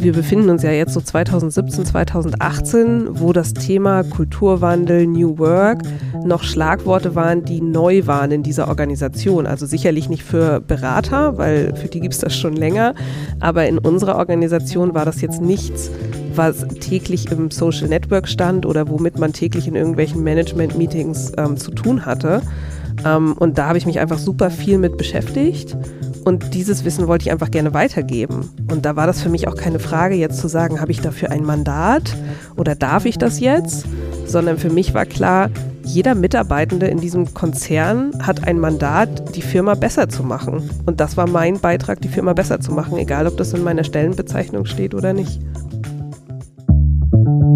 wir befinden uns ja jetzt so 2017, 2018, wo das Thema Kulturwandel, New Work noch Schlagworte waren, die neu waren in dieser Organisation. Also sicherlich nicht für Berater, weil für die gibt es das schon länger, aber in unserer Organisation war das jetzt nichts, was täglich im Social Network stand oder womit man täglich in irgendwelchen Management-Meetings ähm, zu tun hatte. Ähm, und da habe ich mich einfach super viel mit beschäftigt. Und dieses Wissen wollte ich einfach gerne weitergeben. Und da war das für mich auch keine Frage, jetzt zu sagen, habe ich dafür ein Mandat oder darf ich das jetzt? Sondern für mich war klar, jeder Mitarbeitende in diesem Konzern hat ein Mandat, die Firma besser zu machen. Und das war mein Beitrag, die Firma besser zu machen, egal ob das in meiner Stellenbezeichnung steht oder nicht. Ja,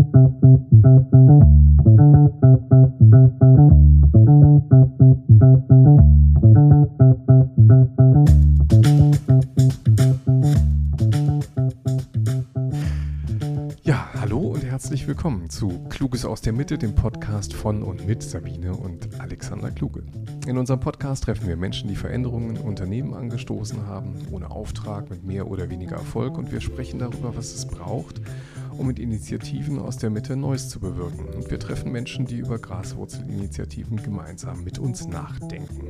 hallo und herzlich willkommen zu Kluges aus der Mitte, dem Podcast von und mit Sabine und Alexander Kluge. In unserem Podcast treffen wir Menschen, die Veränderungen in Unternehmen angestoßen haben, ohne Auftrag, mit mehr oder weniger Erfolg und wir sprechen darüber, was es braucht, um mit Initiativen aus der Mitte Neues zu bewirken. Und wir treffen Menschen, die über Graswurzelinitiativen gemeinsam mit uns nachdenken.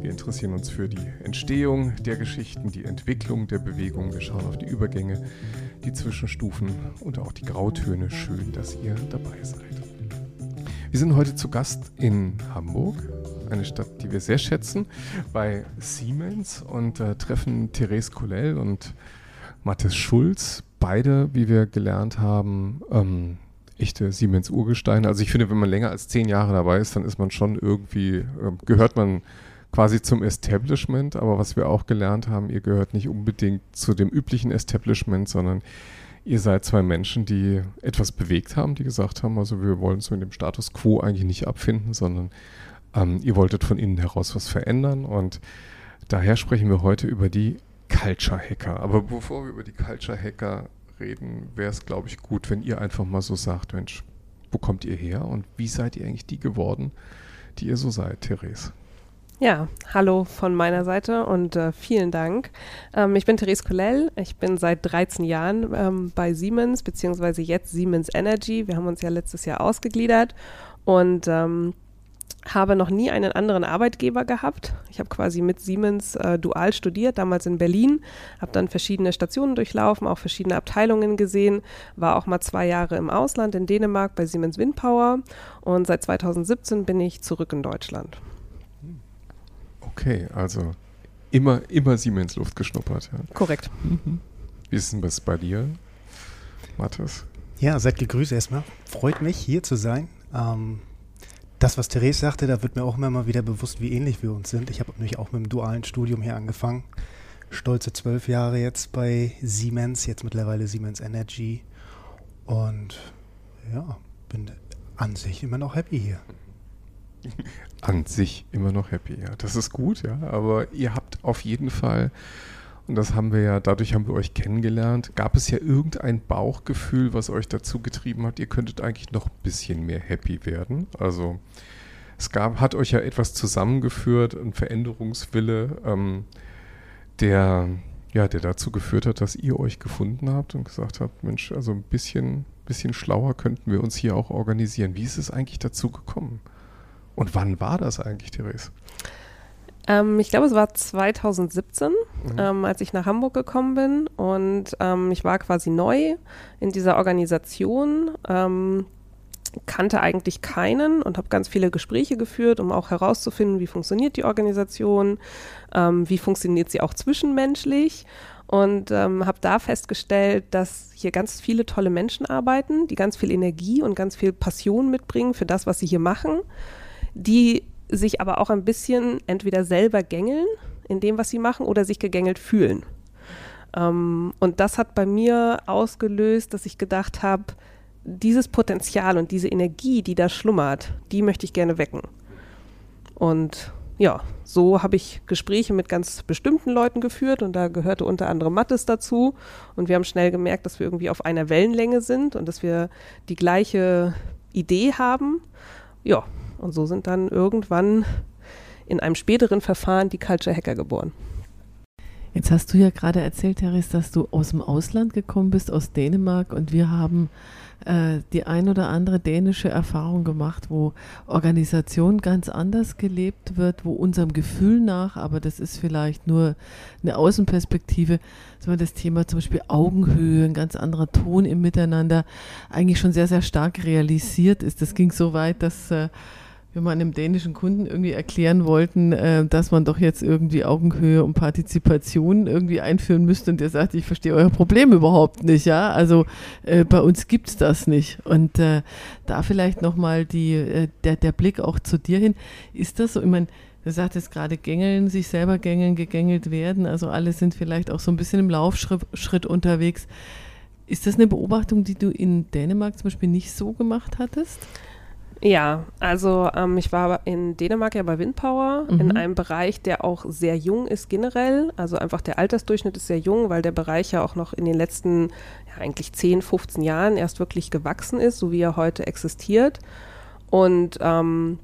Wir interessieren uns für die Entstehung der Geschichten, die Entwicklung der Bewegung. Wir schauen auf die Übergänge, die Zwischenstufen und auch die Grautöne. Schön, dass ihr dabei seid. Wir sind heute zu Gast in Hamburg, eine Stadt, die wir sehr schätzen, bei Siemens und äh, treffen Therese Kollel und Mathis Schulz, beide, wie wir gelernt haben, ähm, echte Siemens-Urgesteine. Also ich finde, wenn man länger als zehn Jahre dabei ist, dann ist man schon irgendwie, äh, gehört man quasi zum Establishment, aber was wir auch gelernt haben, ihr gehört nicht unbedingt zu dem üblichen Establishment, sondern ihr seid zwei Menschen, die etwas bewegt haben, die gesagt haben, also wir wollen uns mit dem Status quo eigentlich nicht abfinden, sondern ähm, ihr wolltet von innen heraus was verändern und daher sprechen wir heute über die Culture Hacker. Aber bevor wir über die Culture Hacker reden, wäre es, glaube ich, gut, wenn ihr einfach mal so sagt, Mensch, wo kommt ihr her und wie seid ihr eigentlich die geworden, die ihr so seid, Therese? Ja, hallo von meiner Seite und äh, vielen Dank. Ähm, ich bin Therese Kollel. Ich bin seit 13 Jahren ähm, bei Siemens, beziehungsweise jetzt Siemens Energy. Wir haben uns ja letztes Jahr ausgegliedert und ähm, habe noch nie einen anderen Arbeitgeber gehabt. Ich habe quasi mit Siemens äh, dual studiert, damals in Berlin, habe dann verschiedene Stationen durchlaufen, auch verschiedene Abteilungen gesehen, war auch mal zwei Jahre im Ausland in Dänemark bei Siemens Windpower und seit 2017 bin ich zurück in Deutschland. Okay, also immer, immer Siemens Luft geschnuppert. Ja. Korrekt. Mhm. Wie ist denn das bei dir, Mathis? Ja, seid gegrüßt erstmal. Freut mich, hier zu sein. Ähm, das, was Therese sagte, da wird mir auch immer mal wieder bewusst, wie ähnlich wir uns sind. Ich habe nämlich auch mit dem dualen Studium hier angefangen. Stolze zwölf Jahre jetzt bei Siemens, jetzt mittlerweile Siemens Energy. Und ja, bin an sich immer noch happy hier. An sich immer noch happy, ja. Das ist gut, ja. Aber ihr habt auf jeden Fall und das haben wir ja, dadurch haben wir euch kennengelernt. Gab es ja irgendein Bauchgefühl, was euch dazu getrieben hat, ihr könntet eigentlich noch ein bisschen mehr happy werden? Also es gab, hat euch ja etwas zusammengeführt, ein Veränderungswille, ähm, der, ja, der dazu geführt hat, dass ihr euch gefunden habt und gesagt habt, Mensch, also ein bisschen, bisschen schlauer könnten wir uns hier auch organisieren. Wie ist es eigentlich dazu gekommen? Und wann war das eigentlich, Therese? Ähm, ich glaube, es war 2017, mhm. ähm, als ich nach Hamburg gekommen bin und ähm, ich war quasi neu in dieser Organisation, ähm, kannte eigentlich keinen und habe ganz viele Gespräche geführt, um auch herauszufinden, wie funktioniert die Organisation, ähm, wie funktioniert sie auch zwischenmenschlich und ähm, habe da festgestellt, dass hier ganz viele tolle Menschen arbeiten, die ganz viel Energie und ganz viel Passion mitbringen für das, was sie hier machen, die sich aber auch ein bisschen entweder selber gängeln in dem, was sie machen, oder sich gegängelt fühlen. Ähm, und das hat bei mir ausgelöst, dass ich gedacht habe, dieses Potenzial und diese Energie, die da schlummert, die möchte ich gerne wecken. Und ja, so habe ich Gespräche mit ganz bestimmten Leuten geführt und da gehörte unter anderem Mattes dazu. Und wir haben schnell gemerkt, dass wir irgendwie auf einer Wellenlänge sind und dass wir die gleiche Idee haben. Ja, und so sind dann irgendwann in einem späteren Verfahren die Culture Hacker geboren. Jetzt hast du ja gerade erzählt, Therese, dass du aus dem Ausland gekommen bist, aus Dänemark, und wir haben äh, die ein oder andere dänische Erfahrung gemacht, wo Organisation ganz anders gelebt wird, wo unserem Gefühl nach, aber das ist vielleicht nur eine Außenperspektive, so das Thema zum Beispiel Augenhöhe, ein ganz anderer Ton im Miteinander, eigentlich schon sehr, sehr stark realisiert ist. Das ging so weit, dass äh, wir mal einem dänischen Kunden irgendwie erklären wollten, äh, dass man doch jetzt irgendwie Augenhöhe und Partizipation irgendwie einführen müsste. Und der sagte, ich verstehe euer Problem überhaupt nicht, ja. Also äh, bei uns gibt's das nicht. Und äh, da vielleicht nochmal die, äh, der, der Blick auch zu dir hin. Ist das so? Ich meine, Du sagtest gerade gängeln, sich selber gängeln, gegängelt werden. Also alle sind vielleicht auch so ein bisschen im Laufschritt Schritt unterwegs. Ist das eine Beobachtung, die du in Dänemark zum Beispiel nicht so gemacht hattest? Ja, also ähm, ich war in Dänemark ja bei Windpower mhm. in einem Bereich, der auch sehr jung ist generell. Also einfach der Altersdurchschnitt ist sehr jung, weil der Bereich ja auch noch in den letzten ja, eigentlich 10, 15 Jahren erst wirklich gewachsen ist, so wie er heute existiert. Und ähm,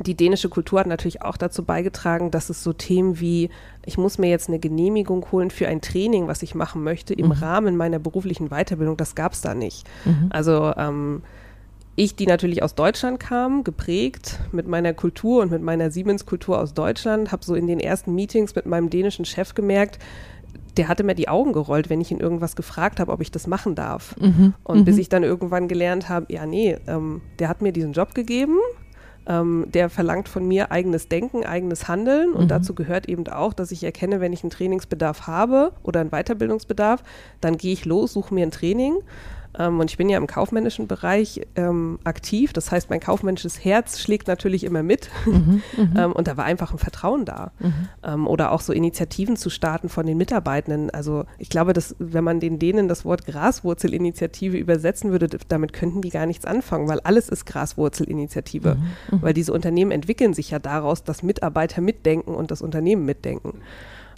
die dänische Kultur hat natürlich auch dazu beigetragen, dass es so Themen wie, ich muss mir jetzt eine Genehmigung holen für ein Training, was ich machen möchte, im mhm. Rahmen meiner beruflichen Weiterbildung, das gab es da nicht. Mhm. Also ähm, ich, die natürlich aus Deutschland kam, geprägt mit meiner Kultur und mit meiner Siemens-Kultur aus Deutschland, habe so in den ersten Meetings mit meinem dänischen Chef gemerkt, der hatte mir die Augen gerollt, wenn ich ihn irgendwas gefragt habe, ob ich das machen darf. Mhm. Und mhm. bis ich dann irgendwann gelernt habe, ja, nee, ähm, der hat mir diesen Job gegeben, ähm, der verlangt von mir eigenes Denken, eigenes Handeln. Und mhm. dazu gehört eben auch, dass ich erkenne, wenn ich einen Trainingsbedarf habe oder einen Weiterbildungsbedarf, dann gehe ich los, suche mir ein Training. Ähm, und ich bin ja im kaufmännischen Bereich ähm, aktiv. Das heißt, mein kaufmännisches Herz schlägt natürlich immer mit. Mhm, mhm. ähm, und da war einfach ein Vertrauen da. Mhm. Ähm, oder auch so Initiativen zu starten von den Mitarbeitenden. Also ich glaube, dass wenn man den denen das Wort Graswurzelinitiative übersetzen würde, damit könnten die gar nichts anfangen, weil alles ist Graswurzelinitiative. Mhm, mhm. Weil diese Unternehmen entwickeln sich ja daraus, dass Mitarbeiter mitdenken und das Unternehmen mitdenken.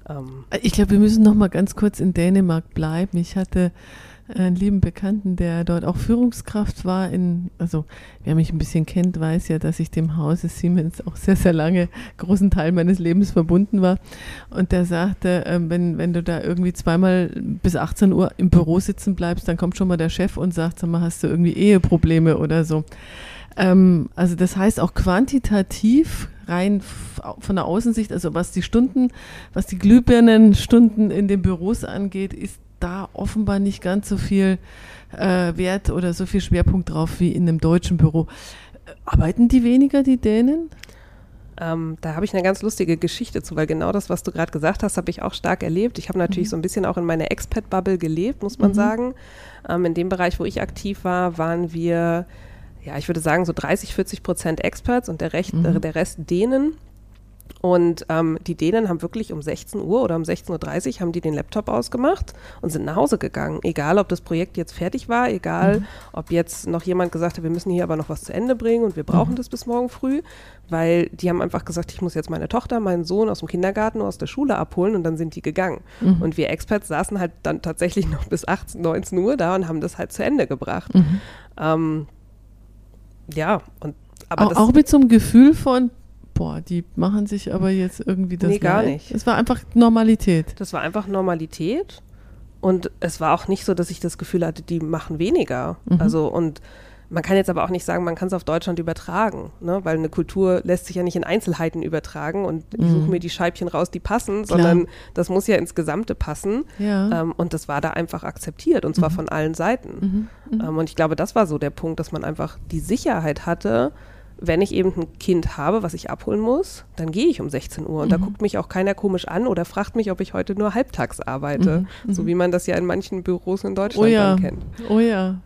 Ähm. Ich glaube, wir müssen noch mal ganz kurz in Dänemark bleiben. Ich hatte einen lieben Bekannten, der dort auch Führungskraft war. In, also wer mich ein bisschen kennt, weiß ja, dass ich dem Hause Siemens auch sehr, sehr lange großen Teil meines Lebens verbunden war. Und der sagte, äh, wenn, wenn du da irgendwie zweimal bis 18 Uhr im Büro sitzen bleibst, dann kommt schon mal der Chef und sagt, sag mal, hast du irgendwie Eheprobleme oder so. Ähm, also das heißt auch quantitativ rein von der Außensicht, also was die Stunden, was die Glühbirnenstunden in den Büros angeht, ist da offenbar nicht ganz so viel äh, Wert oder so viel Schwerpunkt drauf wie in einem deutschen Büro. Arbeiten die weniger, die Dänen? Ähm, da habe ich eine ganz lustige Geschichte zu, weil genau das, was du gerade gesagt hast, habe ich auch stark erlebt. Ich habe natürlich mhm. so ein bisschen auch in meiner Expat-Bubble gelebt, muss man mhm. sagen. Ähm, in dem Bereich, wo ich aktiv war, waren wir, ja, ich würde sagen, so 30, 40 Prozent Experts und der, Recht, mhm. äh, der Rest Dänen. Und ähm, die Dänen haben wirklich um 16 Uhr oder um 16.30 Uhr haben die den Laptop ausgemacht und sind nach Hause gegangen. Egal, ob das Projekt jetzt fertig war, egal, mhm. ob jetzt noch jemand gesagt hat, wir müssen hier aber noch was zu Ende bringen und wir brauchen mhm. das bis morgen früh, weil die haben einfach gesagt, ich muss jetzt meine Tochter, meinen Sohn aus dem Kindergarten oder aus der Schule abholen und dann sind die gegangen. Mhm. Und wir Experts saßen halt dann tatsächlich noch bis 18, 19 Uhr da und haben das halt zu Ende gebracht. Mhm. Ähm, ja, und aber auch, auch mit so einem Gefühl von, boah, die machen sich aber jetzt irgendwie das. Nee, gar Leid. nicht. Es war einfach Normalität. Das war einfach Normalität. Und es war auch nicht so, dass ich das Gefühl hatte, die machen weniger. Mhm. Also, und man kann jetzt aber auch nicht sagen, man kann es auf Deutschland übertragen, ne? weil eine Kultur lässt sich ja nicht in Einzelheiten übertragen und ich suche mhm. mir die Scheibchen raus, die passen, Klar. sondern das muss ja ins Gesamte passen. Ja. Ähm, und das war da einfach akzeptiert und zwar mhm. von allen Seiten. Mhm. mhm. Ähm, und ich glaube, das war so der Punkt, dass man einfach die Sicherheit hatte, wenn ich eben ein Kind habe, was ich abholen muss, dann gehe ich um 16 Uhr und mhm. da guckt mich auch keiner komisch an oder fragt mich, ob ich heute nur halbtags arbeite, mhm. mhm. so wie man das ja in manchen Büros in Deutschland oh ja. kennt. Oh ja.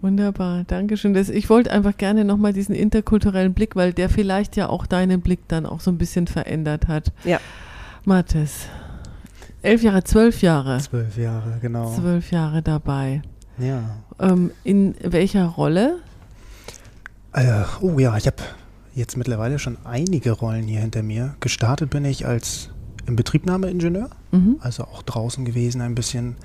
Wunderbar, Dankeschön. Das, ich wollte einfach gerne nochmal diesen interkulturellen Blick, weil der vielleicht ja auch deinen Blick dann auch so ein bisschen verändert hat. Ja. Mathis, elf Jahre, zwölf Jahre. Zwölf Jahre, genau. Zwölf Jahre dabei. Ja. Ähm, in welcher Rolle? Äh, oh ja, ich habe jetzt mittlerweile schon einige Rollen hier hinter mir. Gestartet bin ich als Inbetriebnahmeingenieur, mhm. also auch draußen gewesen, ein bisschen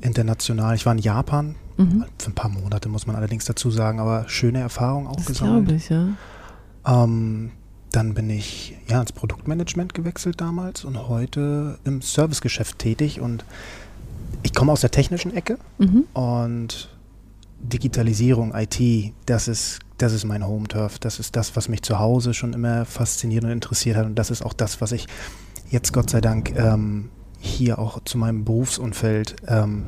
international. Ich war in Japan mhm. für ein paar Monate, muss man allerdings dazu sagen, aber schöne Erfahrung auch das gesammelt. ich, ja. Ähm, dann bin ich ja ins Produktmanagement gewechselt damals und heute im Servicegeschäft tätig und ich komme aus der technischen Ecke Mhm. und Digitalisierung, IT, das ist, das ist mein Home-Turf. Das ist das, was mich zu Hause schon immer fasziniert und interessiert hat. Und das ist auch das, was ich jetzt Gott sei Dank ähm, hier auch zu meinem Berufsumfeld ähm,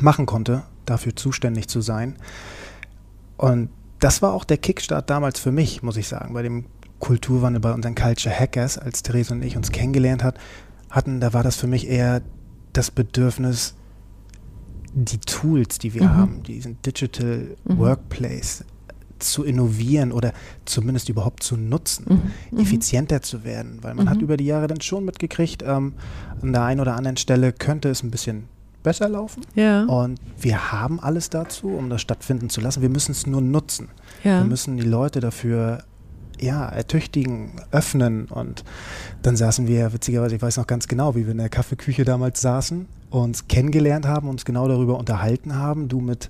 machen konnte, dafür zuständig zu sein. Und das war auch der Kickstart damals für mich, muss ich sagen, bei dem Kulturwandel bei unseren Culture Hackers, als Therese und ich uns kennengelernt hat, hatten, da war das für mich eher das Bedürfnis, die Tools, die wir Mhm. haben, diesen Digital Mhm. Workplace zu innovieren oder zumindest überhaupt zu nutzen, Mhm. Mhm. effizienter zu werden, weil man hat Mhm. über die Jahre dann schon mitgekriegt, ähm, an der einen oder anderen Stelle könnte es ein bisschen besser laufen Ja, und wir haben alles dazu, um das stattfinden zu lassen. Wir müssen es nur nutzen. ja. Wir müssen die Leute dafür ja, ertüchtigen, öffnen. Und dann saßen wir, witzigerweise, ich weiß noch ganz genau, wie wir in der Kaffeeküche damals saßen, uns kennengelernt haben, uns genau darüber unterhalten haben. Du mit,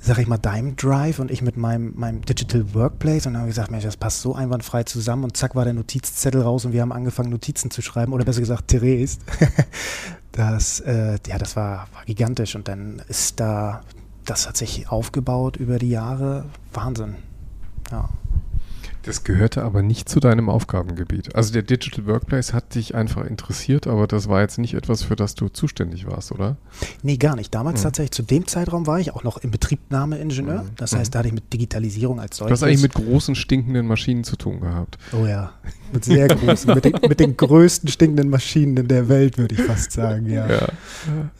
sag ich mal, deinem Drive und ich mit meinem, meinem Digital Workplace. Und dann haben wir gesagt, Mensch, das passt so einwandfrei zusammen. Und zack war der Notizzettel raus und wir haben angefangen, Notizen zu schreiben. Oder besser gesagt, Therese. Das, äh, ja, das war, war gigantisch. Und dann ist da, das hat sich aufgebaut über die Jahre. Wahnsinn. Ja. Das gehörte aber nicht zu deinem Aufgabengebiet. Also der Digital Workplace hat dich einfach interessiert, aber das war jetzt nicht etwas, für das du zuständig warst, oder? Nee, gar nicht. Damals Mhm. tatsächlich, zu dem Zeitraum war ich auch noch im Betriebnahmeingenieur. Mhm. Das Mhm. heißt, da hatte ich mit Digitalisierung als Du solches. hast eigentlich mit großen, stinkenden Maschinen zu tun gehabt. Oh ja, mit sehr großen, mit, den, mit den größten stinkenden Maschinen in der Welt, würde ich fast sagen, ja. Ja.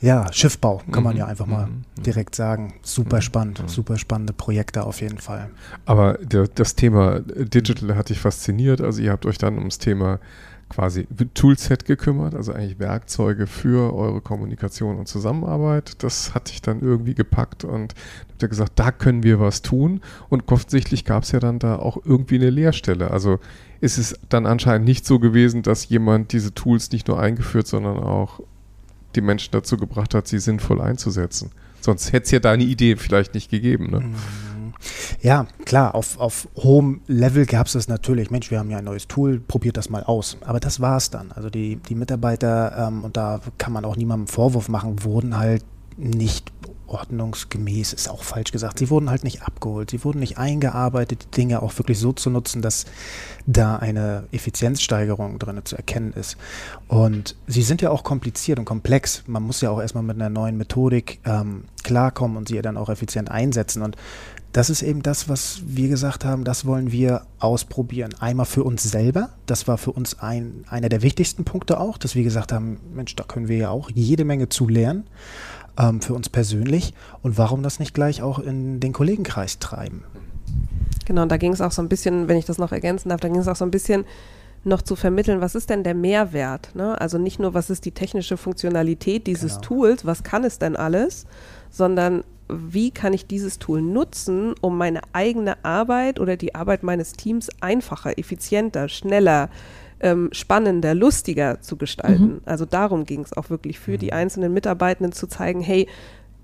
Ja, Schiffbau, kann man Mhm. ja einfach mal Mhm. direkt sagen. Super Mhm. spannend, Mhm. super spannende Projekte auf jeden Fall. Aber das Thema Digital hat dich fasziniert. Also ihr habt euch dann ums Thema quasi Toolset gekümmert, also eigentlich Werkzeuge für eure Kommunikation und Zusammenarbeit. Das hat dich dann irgendwie gepackt und habt ihr gesagt, da können wir was tun. Und offensichtlich gab es ja dann da auch irgendwie eine Leerstelle. Also ist es dann anscheinend nicht so gewesen, dass jemand diese Tools nicht nur eingeführt, sondern auch die Menschen dazu gebracht hat, sie sinnvoll einzusetzen. Sonst hätte es ja deine Idee vielleicht nicht gegeben. Ne? Mhm. Ja, klar, auf, auf hohem Level gab es das natürlich. Mensch, wir haben ja ein neues Tool, probiert das mal aus. Aber das war es dann. Also die, die Mitarbeiter, ähm, und da kann man auch niemandem Vorwurf machen, wurden halt nicht ordnungsgemäß, ist auch falsch gesagt. Sie wurden halt nicht abgeholt, sie wurden nicht eingearbeitet, die Dinge auch wirklich so zu nutzen, dass da eine Effizienzsteigerung drin zu erkennen ist. Und sie sind ja auch kompliziert und komplex. Man muss ja auch erstmal mit einer neuen Methodik ähm, klarkommen und sie dann auch effizient einsetzen. Und das ist eben das, was wir gesagt haben, das wollen wir ausprobieren. Einmal für uns selber, das war für uns ein, einer der wichtigsten Punkte auch, dass wir gesagt haben, Mensch, da können wir ja auch jede Menge zu lernen ähm, für uns persönlich. Und warum das nicht gleich auch in den Kollegenkreis treiben? Genau, und da ging es auch so ein bisschen, wenn ich das noch ergänzen darf, da ging es auch so ein bisschen noch zu vermitteln, was ist denn der Mehrwert? Ne? Also nicht nur, was ist die technische Funktionalität dieses Genau. Tools, was kann es denn alles, sondern wie kann ich dieses Tool nutzen, um meine eigene Arbeit oder die Arbeit meines Teams einfacher, effizienter, schneller, ähm, spannender, lustiger zu gestalten. Also darum ging es auch wirklich für die einzelnen Mitarbeitenden zu zeigen, hey,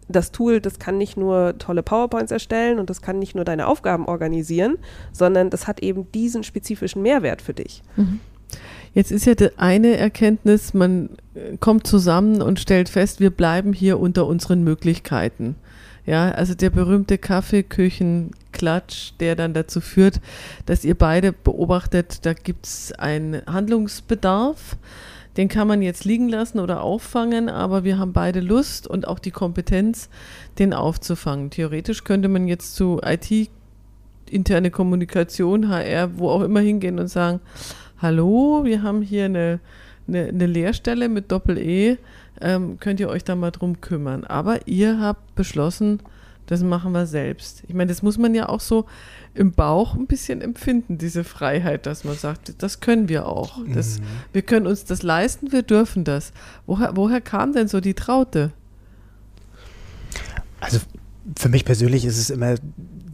das Tool, das kann nicht nur tolle PowerPoints erstellen und das kann nicht nur deine Aufgaben organisieren, sondern das hat eben diesen spezifischen Mehrwert für dich. Jetzt ist ja die eine Erkenntnis, man äh, kommt zusammen und stellt fest, wir bleiben hier unter unseren Möglichkeiten. Ja, also der berühmte Kaffeeküchenklatsch, der dann dazu führt, dass ihr beide beobachtet, da gibt es einen Handlungsbedarf. Den kann man jetzt liegen lassen oder auffangen, aber wir haben beide Lust und auch die Kompetenz, den aufzufangen. Theoretisch könnte man jetzt zu IT, interne Kommunikation, HR, wo auch immer hingehen und sagen, hallo, wir haben hier eine, eine, eine Lehrstelle mit Doppel-E, ähm, könnt ihr euch da mal drum kümmern. Aber ihr habt beschlossen, das machen wir selbst. Ich meine, das muss man ja auch so im Bauch ein bisschen empfinden, diese Freiheit, dass man sagt, das können wir auch. Das, Mhm. Wir können uns das leisten, wir dürfen das. Woher, woher kam denn so die Traute? Also für mich persönlich ist es immer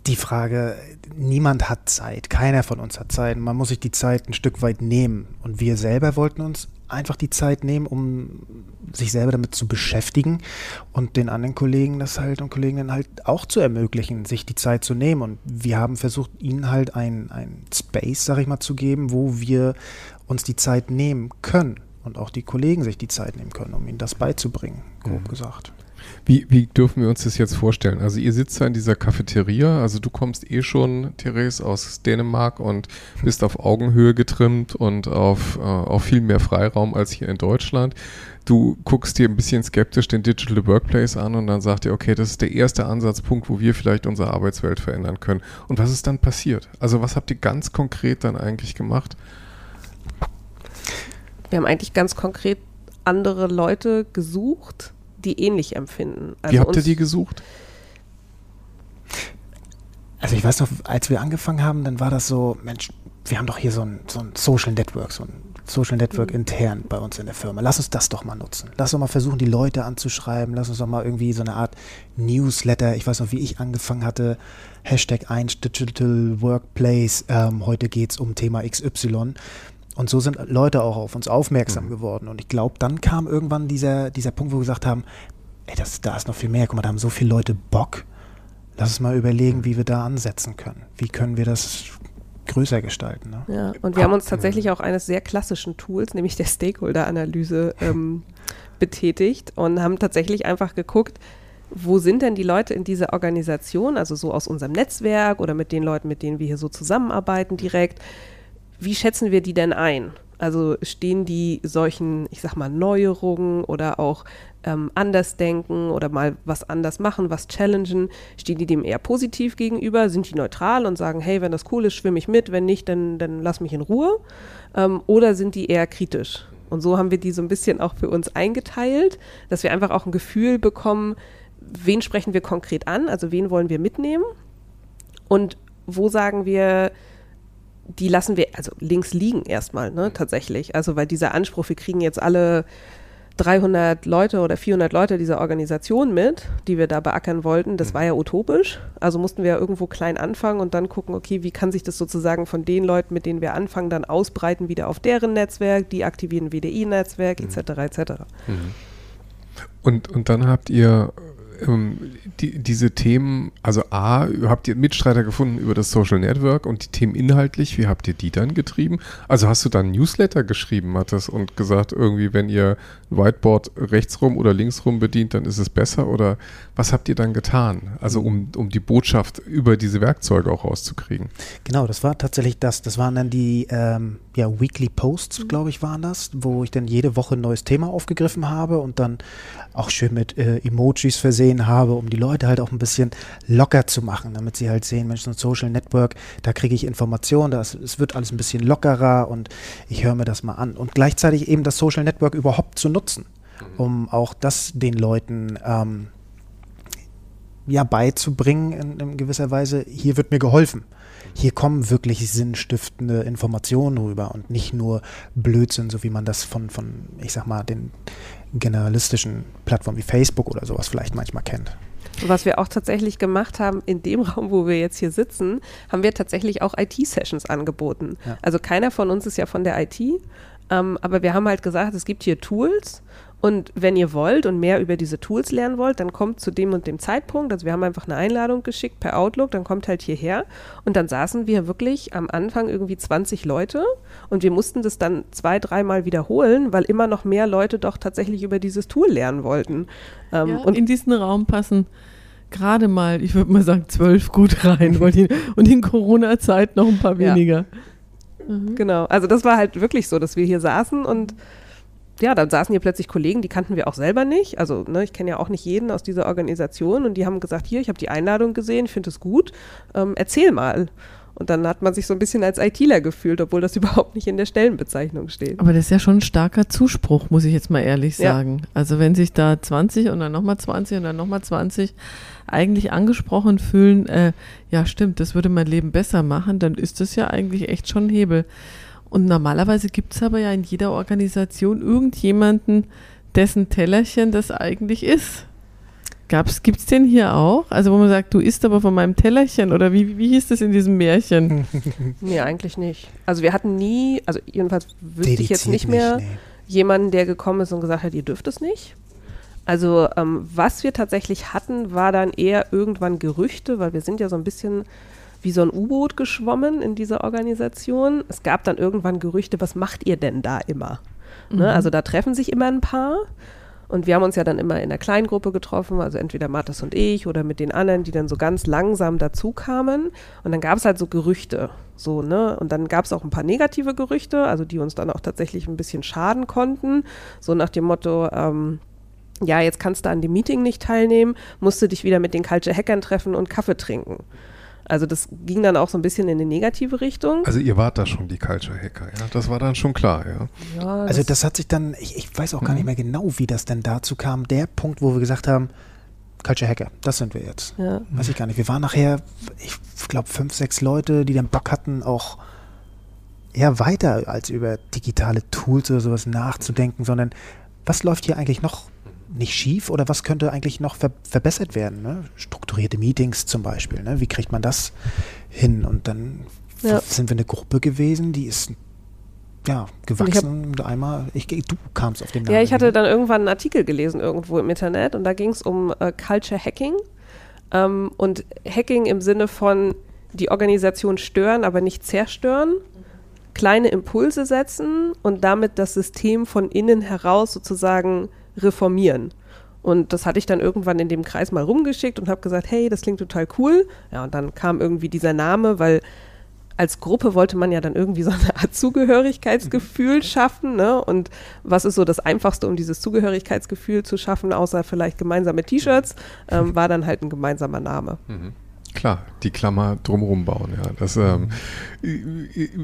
die Frage, niemand hat Zeit, keiner von uns hat Zeit. Man muss sich die Zeit ein Stück weit nehmen. Und wir selber wollten uns einfach die Zeit nehmen, um sich selber damit zu beschäftigen und den anderen Kollegen das halt und Kolleginnen halt auch zu ermöglichen, sich die Zeit zu nehmen. Und wir haben versucht, ihnen halt ein, ein Space, sag ich mal, zu geben, wo wir uns die Zeit nehmen können und auch die Kollegen sich die Zeit nehmen können, um ihnen das beizubringen, grob mhm. gesagt. Wie, wie dürfen wir uns das jetzt vorstellen? Also ihr sitzt da in dieser Cafeteria, also du kommst eh schon, Therese, aus Dänemark und bist auf Augenhöhe getrimmt und auf, äh, auf viel mehr Freiraum als hier in Deutschland. Du guckst dir ein bisschen skeptisch den Digital Workplace an und dann sagt ihr, okay, das ist der erste Ansatzpunkt, wo wir vielleicht unsere Arbeitswelt verändern können. Und was ist dann passiert? Also was habt ihr ganz konkret dann eigentlich gemacht? Wir haben eigentlich ganz konkret andere Leute gesucht, die ähnlich empfinden. Also Wie habt ihr die gesucht? Also ich weiß noch, als wir angefangen haben, dann war das so, Mensch, wir haben doch hier so ein, so ein Social Network, so ein Social Network mhm. intern bei uns in der Firma. Lass uns das doch mal nutzen. Lass uns mal versuchen, die Leute anzuschreiben. Lass uns doch mal irgendwie so eine Art Newsletter. Ich weiß noch, wie ich angefangen hatte. Hashtag 1 Digital Workplace. Ähm, heute geht es um Thema XY. Und so sind Leute auch auf uns aufmerksam mhm. geworden. Und ich glaube, dann kam irgendwann dieser, dieser Punkt, wo wir gesagt haben, ey, das, da ist noch viel mehr. Guck mal, da haben so viele Leute Bock. Lass uns mal überlegen, mhm. wie wir da ansetzen können. Wie können wir das größer gestalten. Ne? Ja, und wir haben uns tatsächlich auch eines sehr klassischen Tools, nämlich der Stakeholder-Analyse, ähm, betätigt und haben tatsächlich einfach geguckt, wo sind denn die Leute in dieser Organisation, also so aus unserem Netzwerk oder mit den Leuten, mit denen wir hier so zusammenarbeiten direkt, wie schätzen wir die denn ein? Also stehen die solchen, ich sag mal, Neuerungen oder auch ähm, anders denken oder mal was anders machen, was challengen, stehen die dem eher positiv gegenüber? Sind die neutral und sagen, hey, wenn das cool ist, schwimme ich mit, wenn nicht, dann, dann lass mich in Ruhe? Ähm, oder sind die eher kritisch? Und so haben wir die so ein bisschen auch für uns eingeteilt, dass wir einfach auch ein Gefühl bekommen, wen sprechen wir konkret an, also wen wollen wir mitnehmen und wo sagen wir, die lassen wir also links liegen erstmal, ne, tatsächlich. Also, weil dieser Anspruch, wir kriegen jetzt alle 300 Leute oder 400 Leute dieser Organisation mit, die wir da beackern wollten, das mhm. war ja utopisch. Also mussten wir ja irgendwo klein anfangen und dann gucken, okay, wie kann sich das sozusagen von den Leuten, mit denen wir anfangen, dann ausbreiten wieder auf deren Netzwerk, die aktivieren WDI-Netzwerk, etc., etc. Mhm. Und, und dann habt ihr ähm, die, diese Themen, also A, habt ihr Mitstreiter gefunden über das Social Network und die Themen inhaltlich, wie habt ihr die dann getrieben? Also hast du dann Newsletter geschrieben, Mathis, und gesagt, irgendwie, wenn ihr ein Whiteboard rechtsrum oder linksrum bedient, dann ist es besser? Oder was habt ihr dann getan? Also um, um die Botschaft über diese Werkzeuge auch rauszukriegen? Genau, das war tatsächlich das. Das waren dann die ähm, ja, Weekly Posts, mhm. glaube ich, waren das, wo ich dann jede Woche ein neues Thema aufgegriffen habe und dann auch schön mit äh, Emojis versehen habe, um die Leute halt auch ein bisschen locker zu machen, damit sie halt sehen, Mensch, so ein Social Network, da kriege ich Informationen, das, es wird alles ein bisschen lockerer und ich höre mir das mal an. Und gleichzeitig eben das Social Network überhaupt zu nutzen, mhm. um auch das den Leuten ähm, ja, beizubringen in, in gewisser Weise, hier wird mir geholfen hier kommen wirklich sinnstiftende Informationen rüber und nicht nur Blödsinn, so wie man das von, von ich sag mal, den generalistischen Plattformen wie Facebook oder sowas vielleicht manchmal kennt. Was wir auch tatsächlich gemacht haben, in dem Raum, wo wir jetzt hier sitzen, haben wir tatsächlich auch IT-Sessions angeboten. Ja. Also keiner von uns ist ja von der IT, ähm, aber wir haben halt gesagt, es gibt hier Tools und wenn ihr wollt und mehr über diese Tools lernen wollt, dann kommt zu dem und dem Zeitpunkt. Also wir haben einfach eine Einladung geschickt per Outlook, dann kommt halt hierher. Und dann saßen wir wirklich am Anfang irgendwie 20 Leute und wir mussten das dann zwei, dreimal wiederholen, weil immer noch mehr Leute doch tatsächlich über dieses Tool lernen wollten. Ähm, ja, und in diesen Raum passen gerade mal, ich würde mal sagen, zwölf gut rein. und in Corona-Zeit noch ein paar weniger. Ja. Mhm. Genau, also das war halt wirklich so, dass wir hier saßen und ja, dann saßen hier plötzlich Kollegen, die kannten wir auch selber nicht. Also ne, ich kenne ja auch nicht jeden aus dieser Organisation und die haben gesagt, hier, ich habe die Einladung gesehen, ich finde es gut, ähm, erzähl mal. Und dann hat man sich so ein bisschen als ITler gefühlt, obwohl das überhaupt nicht in der Stellenbezeichnung steht. Aber das ist ja schon ein starker Zuspruch, muss ich jetzt mal ehrlich sagen. Ja. Also wenn sich da 20 und dann nochmal 20 und dann nochmal 20 eigentlich angesprochen fühlen, äh, ja stimmt, das würde mein Leben besser machen, dann ist das ja eigentlich echt schon ein Hebel. Und normalerweise gibt es aber ja in jeder Organisation irgendjemanden, dessen Tellerchen das eigentlich ist. Gibt es den hier auch? Also wo man sagt, du isst aber von meinem Tellerchen oder wie, wie hieß das in diesem Märchen? nee, eigentlich nicht. Also wir hatten nie, also jedenfalls wüsste ich jetzt nicht mehr, nicht, nee. jemanden, der gekommen ist und gesagt hat, ihr dürft es nicht. Also ähm, was wir tatsächlich hatten, war dann eher irgendwann Gerüchte, weil wir sind ja so ein bisschen wie so ein U-Boot geschwommen in dieser Organisation. Es gab dann irgendwann Gerüchte, was macht ihr denn da immer? Ne? Mhm. Ne? Also da treffen sich immer ein paar. Und wir haben uns ja dann immer in einer kleinen Gruppe getroffen, also entweder Mathis und ich oder mit den anderen, die dann so ganz langsam dazu kamen. Und dann gab es halt so Gerüchte. So, ne? Und dann gab es auch ein paar negative Gerüchte, also die uns dann auch tatsächlich ein bisschen schaden konnten. So nach dem Motto, ähm, ja, jetzt kannst du an dem Meeting nicht teilnehmen, musst du dich wieder mit den Culture Hackern treffen und Kaffee trinken. Also das ging dann auch so ein bisschen in eine negative Richtung. Also ihr wart da schon die Culture Hacker, ja? Das war dann schon klar, ja. ja also das hat sich dann, ich, ich weiß auch gar nicht mhm. mehr genau, wie das denn dazu kam. Der Punkt, wo wir gesagt haben, Culture Hacker, das sind wir jetzt. Ja. Weiß ich gar nicht. Wir waren nachher, ich glaube, fünf, sechs Leute, die dann Bock hatten, auch eher weiter als über digitale Tools oder sowas nachzudenken, sondern was läuft hier eigentlich noch nicht schief oder was könnte eigentlich noch ver verbessert werden? Ne? Strukturierte Meetings zum Beispiel. Ne? Wie kriegt man das hin? Und dann ja. sind wir eine Gruppe gewesen, die ist ja, gewachsen und, einmal, ich, du kamst auf den Namen. Ja, ich hatte dann irgendwann einen Artikel gelesen irgendwo im Internet und da ging es um äh, Culture Hacking ähm, und Hacking im Sinne von die Organisation stören, aber nicht zerstören, kleine Impulse setzen und damit das System von innen heraus sozusagen reformieren. Und das hatte ich dann irgendwann in dem Kreis mal rumgeschickt und habe gesagt, hey, das klingt total cool. Ja, und dann kam irgendwie dieser Name, weil als Gruppe wollte man ja dann irgendwie so eine Art Zugehörigkeitsgefühl mhm. schaffen. Ne? Und was ist so das Einfachste, um dieses Zugehörigkeitsgefühl zu schaffen, außer vielleicht gemeinsame T-Shirts, ähm, war dann halt ein gemeinsamer Name. Mhm. Klar, die Klammer drumherum bauen, ja. Das ähm,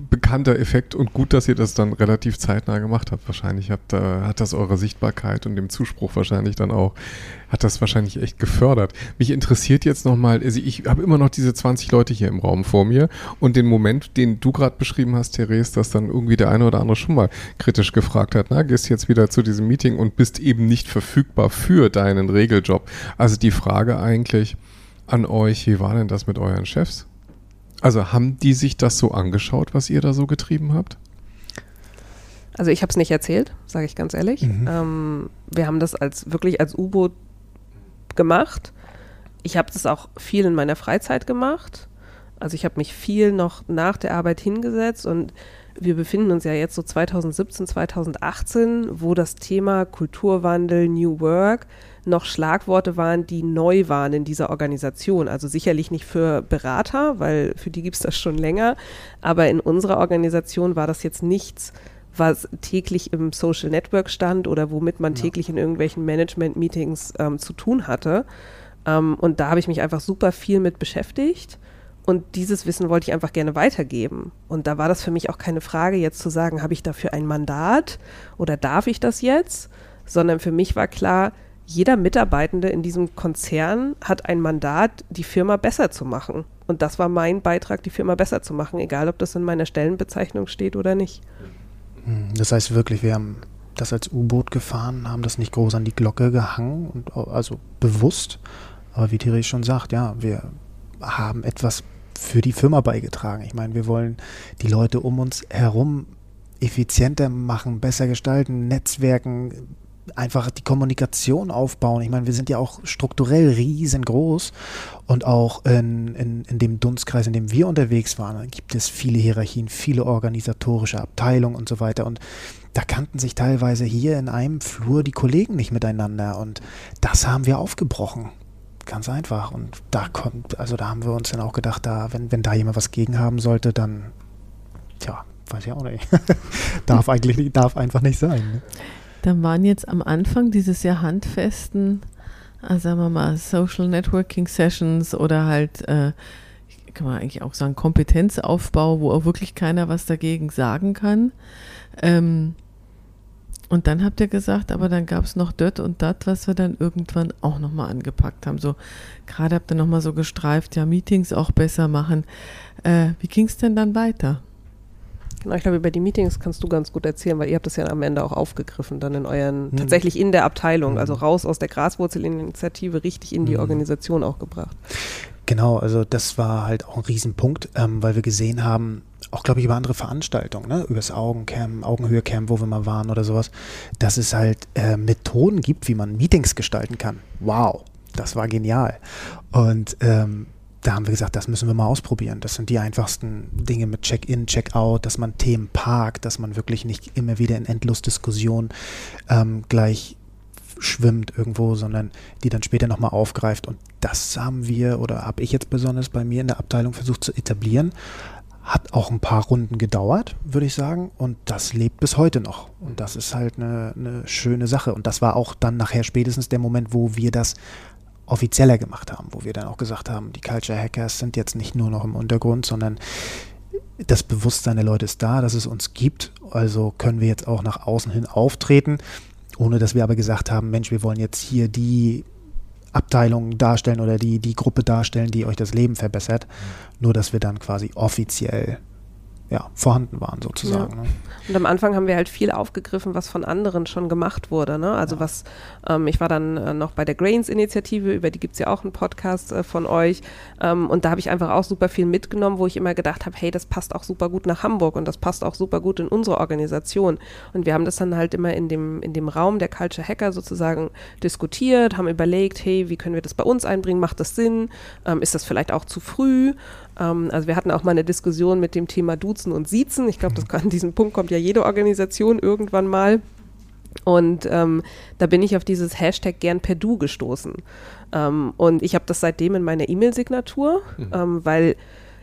bekannter Effekt und gut, dass ihr das dann relativ zeitnah gemacht habt. Wahrscheinlich habt, äh, hat das eure Sichtbarkeit und dem Zuspruch wahrscheinlich dann auch, hat das wahrscheinlich echt gefördert. Mich interessiert jetzt nochmal, also ich habe immer noch diese 20 Leute hier im Raum vor mir und den Moment, den du gerade beschrieben hast, Therese, dass dann irgendwie der eine oder andere schon mal kritisch gefragt hat, na, gehst jetzt wieder zu diesem Meeting und bist eben nicht verfügbar für deinen Regeljob. Also die Frage eigentlich, an euch, wie war denn das mit euren Chefs? Also haben die sich das so angeschaut, was ihr da so getrieben habt? Also ich habe es nicht erzählt, sage ich ganz ehrlich. Mhm. Ähm, wir haben das als wirklich als U-Boot gemacht. Ich habe das auch viel in meiner Freizeit gemacht. Also ich habe mich viel noch nach der Arbeit hingesetzt und wir befinden uns ja jetzt so 2017, 2018, wo das Thema Kulturwandel, New Work noch Schlagworte waren, die neu waren in dieser Organisation. Also sicherlich nicht für Berater, weil für die gibt es das schon länger, aber in unserer Organisation war das jetzt nichts, was täglich im Social Network stand oder womit man ja. täglich in irgendwelchen Management-Meetings ähm, zu tun hatte. Ähm, und da habe ich mich einfach super viel mit beschäftigt. Und dieses Wissen wollte ich einfach gerne weitergeben. Und da war das für mich auch keine Frage, jetzt zu sagen, habe ich dafür ein Mandat oder darf ich das jetzt? Sondern für mich war klar, jeder Mitarbeitende in diesem Konzern hat ein Mandat, die Firma besser zu machen. Und das war mein Beitrag, die Firma besser zu machen, egal ob das in meiner Stellenbezeichnung steht oder nicht. Hm, das heißt wirklich, wir haben das als U-Boot gefahren, haben das nicht groß an die Glocke gehangen, und, also bewusst. Aber wie Thierry schon sagt, ja, wir haben etwas für die Firma beigetragen. Ich meine, wir wollen die Leute um uns herum effizienter machen, besser gestalten, Netzwerken, einfach die Kommunikation aufbauen. Ich meine, wir sind ja auch strukturell riesengroß und auch in, in, in dem Dunstkreis, in dem wir unterwegs waren, gibt es viele Hierarchien, viele organisatorische Abteilungen und so weiter. Und da kannten sich teilweise hier in einem Flur die Kollegen nicht miteinander. Und das haben wir aufgebrochen. Ganz einfach. Und da kommt, also da haben wir uns dann auch gedacht, da, wenn, wenn da jemand was gegen haben sollte, dann, tja, weiß ich auch nicht. darf eigentlich darf einfach nicht sein. Ne? Dann waren jetzt am Anfang dieses sehr handfesten, also sagen wir mal, Social Networking Sessions oder halt, äh, kann man eigentlich auch sagen, Kompetenzaufbau, wo auch wirklich keiner was dagegen sagen kann. Ähm, und dann habt ihr gesagt, aber dann gab es noch das und das, was wir dann irgendwann auch nochmal angepackt haben. So, gerade habt ihr nochmal so gestreift, ja, Meetings auch besser machen. Äh, wie ging es denn dann weiter? Genau, ich glaube, über die Meetings kannst du ganz gut erzählen, weil ihr habt das ja am Ende auch aufgegriffen, dann in euren, mhm. tatsächlich in der Abteilung, mhm. also raus aus der Graswurzelinitiative, richtig in die mhm. Organisation auch gebracht. Genau, also das war halt auch ein Riesenpunkt, ähm, weil wir gesehen haben, auch glaube ich über andere Veranstaltungen, ne? über das Augencam, Augenhöhe-Cam, wo wir mal waren oder sowas, dass es halt äh, Methoden gibt, wie man Meetings gestalten kann. Wow, das war genial. Und ähm, da haben wir gesagt, das müssen wir mal ausprobieren. Das sind die einfachsten Dinge mit Check-in, Check-out, dass man Themen parkt, dass man wirklich nicht immer wieder in Endlosdiskussionen ähm, gleich schwimmt irgendwo, sondern die dann später nochmal aufgreift. Und das haben wir oder habe ich jetzt besonders bei mir in der Abteilung versucht zu etablieren. Hat auch ein paar Runden gedauert, würde ich sagen. Und das lebt bis heute noch. Und das ist halt eine, eine schöne Sache. Und das war auch dann nachher spätestens der Moment, wo wir das offizieller gemacht haben, wo wir dann auch gesagt haben, die Culture Hackers sind jetzt nicht nur noch im Untergrund, sondern das Bewusstsein der Leute ist da, dass es uns gibt. Also können wir jetzt auch nach außen hin auftreten, ohne dass wir aber gesagt haben, Mensch, wir wollen jetzt hier die Abteilung darstellen oder die, die Gruppe darstellen, die euch das Leben verbessert. Mhm. Nur, dass wir dann quasi offiziell ja, vorhanden waren sozusagen. Ja. Ne? Und am Anfang haben wir halt viel aufgegriffen, was von anderen schon gemacht wurde. Ne? Also ja. was, ähm, ich war dann äh, noch bei der Grains-Initiative, über die gibt es ja auch einen Podcast äh, von euch. Ähm, und da habe ich einfach auch super viel mitgenommen, wo ich immer gedacht habe, hey, das passt auch super gut nach Hamburg und das passt auch super gut in unsere Organisation. Und wir haben das dann halt immer in dem, in dem Raum der Culture Hacker sozusagen diskutiert, haben überlegt, hey, wie können wir das bei uns einbringen? Macht das Sinn? Ähm, ist das vielleicht auch zu früh? Ähm, also wir hatten auch mal eine Diskussion mit dem Thema Duzen und Siezen. Ich glaube, an diesem Punkt kommt ja jede Organisation irgendwann mal. Und ähm, da bin ich auf dieses Hashtag gern per Du gestoßen. Ähm, und ich habe das seitdem in meiner E-Mail-Signatur, mhm. ähm, weil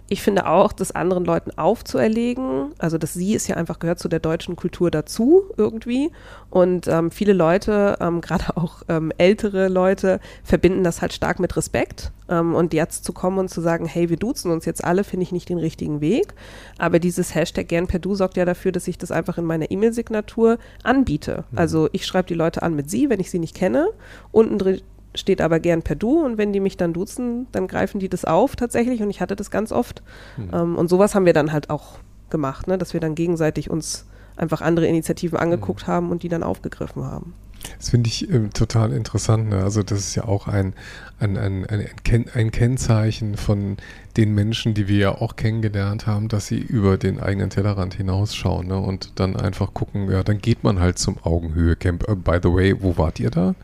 ich finde auch, das anderen Leuten aufzuerlegen, also das Sie ist ja einfach gehört zu der deutschen Kultur dazu irgendwie. Und ähm, viele Leute, ähm, gerade auch ähm, ältere Leute, verbinden das halt stark mit Respekt. Ähm, und jetzt zu kommen und zu sagen, hey, wir duzen uns jetzt alle, finde ich nicht den richtigen Weg. Aber dieses Hashtag gern per Du sorgt ja dafür, dass ich das einfach in meiner E-Mail-Signatur anbiete. Mhm. Also ich schreibe die Leute an mit Sie, wenn ich sie nicht kenne. Unten drin steht aber gern per Du und wenn die mich dann duzen, dann greifen die das auf tatsächlich und ich hatte das ganz oft. Mhm. Ähm, und sowas haben wir dann halt auch gemacht, ne? dass wir dann gegenseitig uns einfach andere Initiativen angeguckt mhm. haben und die dann aufgegriffen haben. Das finde ich äh, total interessant. Ne? Also das ist ja auch ein, ein, ein, ein, ein Kennzeichen von den Menschen, die wir ja auch kennengelernt haben, dass sie über den eigenen Tellerrand hinausschauen ne? und dann einfach gucken, ja, dann geht man halt zum Augenhöhe-Camp. Uh, by the way, wo wart ihr da?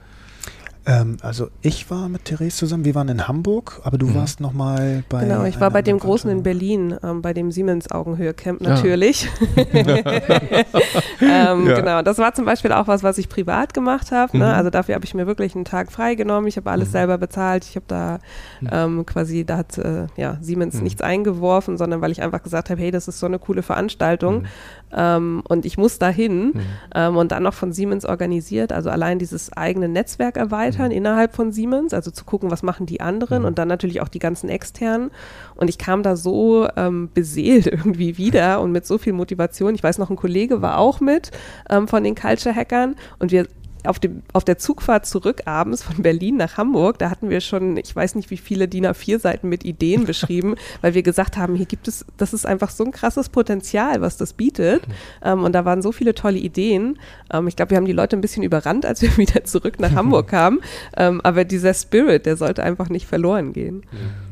Ähm, also ich war mit Therese zusammen, wir waren in Hamburg, aber du mhm. warst nochmal bei. Genau, ich war bei dem Großen in Berlin, ähm, bei dem Siemens Augenhöhe Camp natürlich. Ja. ähm, ja. Genau, das war zum Beispiel auch was, was ich privat gemacht habe. Ne? Mhm. Also dafür habe ich mir wirklich einen Tag freigenommen. Ich habe alles mhm. selber bezahlt. Ich habe da mhm. ähm, quasi, da hat äh, ja, Siemens mhm. nichts eingeworfen, sondern weil ich einfach gesagt habe, hey, das ist so eine coole Veranstaltung. Mhm. Ähm, und ich muss dahin mhm. ähm, und dann noch von Siemens organisiert, also allein dieses eigene Netzwerk erweitern mhm. innerhalb von Siemens, also zu gucken, was machen die anderen mhm. und dann natürlich auch die ganzen externen. Und ich kam da so ähm, beseelt irgendwie wieder und mit so viel Motivation. Ich weiß noch, ein Kollege war auch mit ähm, von den Culture Hackern und wir auf, dem, auf der Zugfahrt zurück abends von Berlin nach Hamburg, da hatten wir schon, ich weiß nicht wie viele DIN A4-Seiten mit Ideen beschrieben, weil wir gesagt haben, hier gibt es, das ist einfach so ein krasses Potenzial, was das bietet. Mhm. Ähm, und da waren so viele tolle Ideen. Ähm, ich glaube, wir haben die Leute ein bisschen überrannt, als wir wieder zurück nach Hamburg kamen. Ähm, aber dieser Spirit, der sollte einfach nicht verloren gehen. Mhm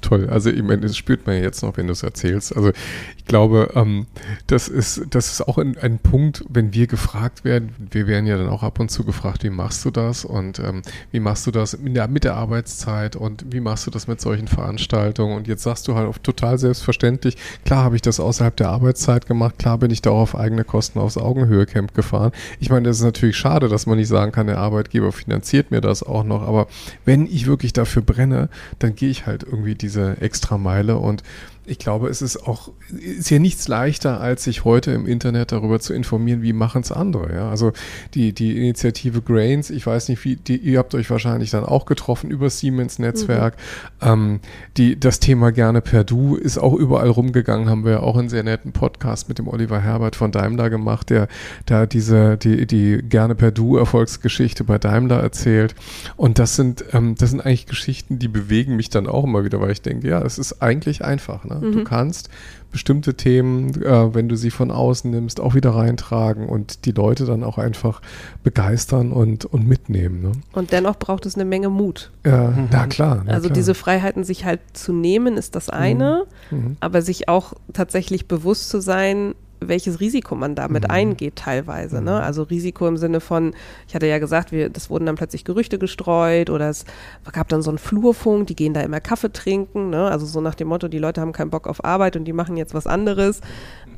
toll. Also ich meine, das spürt man ja jetzt noch, wenn du es erzählst. Also ich glaube, ähm, das, ist, das ist auch ein, ein, Punkt, wenn wir gefragt werden, wir werden ja dann auch ab und zu gefragt, wie machst du das und ähm, wie machst du das mit der, mit der Arbeitszeit und wie machst du das mit solchen Veranstaltungen und jetzt sagst du halt oft total selbstverständlich, klar habe ich das außerhalb der Arbeitszeit gemacht, klar bin ich da auch auf eigene Kosten aufs Augenhöhe-Camp gefahren. Ich meine, das ist natürlich schade, dass man nicht sagen kann, der Arbeitgeber finanziert mir das auch noch, aber wenn ich wirklich dafür brenne, dann gehe ich halt irgendwie diese diese Extrameile und ich glaube, es ist auch, ist hier nichts leichter, als sich heute im Internet darüber zu informieren, wie machen es andere. Ja? Also die, die Initiative Grains, ich weiß nicht, wie, die, ihr habt euch wahrscheinlich dann auch getroffen über Siemens Netzwerk. Mhm. Ähm, die, das Thema gerne per Du ist auch überall rumgegangen, haben wir auch einen sehr netten Podcast mit dem Oliver Herbert von Daimler gemacht, der da diese, die, die gerne per Du Erfolgsgeschichte bei Daimler erzählt. Und das sind, ähm, das sind eigentlich Geschichten, die bewegen mich dann auch immer wieder, weil ich denke, ja, es ist eigentlich einfach. Ne? Mhm. Du kannst bestimmte Themen, äh, wenn du sie von außen nimmst, auch wieder reintragen und die Leute dann auch einfach begeistern und, und mitnehmen. Ne? Und dennoch braucht es eine Menge Mut. Ja, mhm. na klar. Na also klar. diese Freiheiten sich halt zu nehmen, ist das eine, mhm. mhm. aber sich auch tatsächlich bewusst zu sein, welches Risiko man damit mhm. eingeht teilweise. Ne? Mhm. Also Risiko im Sinne von, ich hatte ja gesagt, wir, das wurden dann plötzlich Gerüchte gestreut oder es gab dann so einen Flurfunk, die gehen da immer Kaffee trinken. Ne? Also so nach dem Motto, die Leute haben keinen Bock auf Arbeit und die machen jetzt was anderes.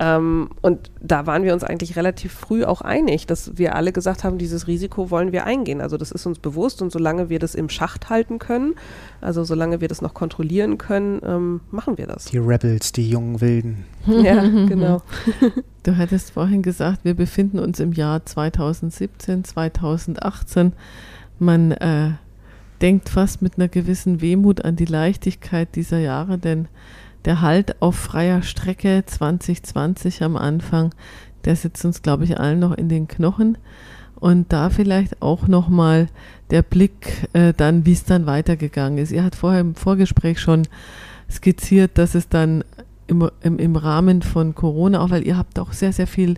Ähm, und da waren wir uns eigentlich relativ früh auch einig, dass wir alle gesagt haben, dieses Risiko wollen wir eingehen. Also das ist uns bewusst und solange wir das im Schacht halten können, also solange wir das noch kontrollieren können, ähm, machen wir das. Die Rebels, die jungen Wilden. Ja, genau. Du hattest vorhin gesagt, wir befinden uns im Jahr 2017, 2018. Man äh, denkt fast mit einer gewissen Wehmut an die Leichtigkeit dieser Jahre, denn der Halt auf freier Strecke 2020 am Anfang, der sitzt uns, glaube ich, allen noch in den Knochen. Und da vielleicht auch nochmal der Blick äh, dann, wie es dann weitergegangen ist. Ihr habt vorher im Vorgespräch schon skizziert, dass es dann im, im, im Rahmen von Corona, auch weil ihr habt auch sehr, sehr viel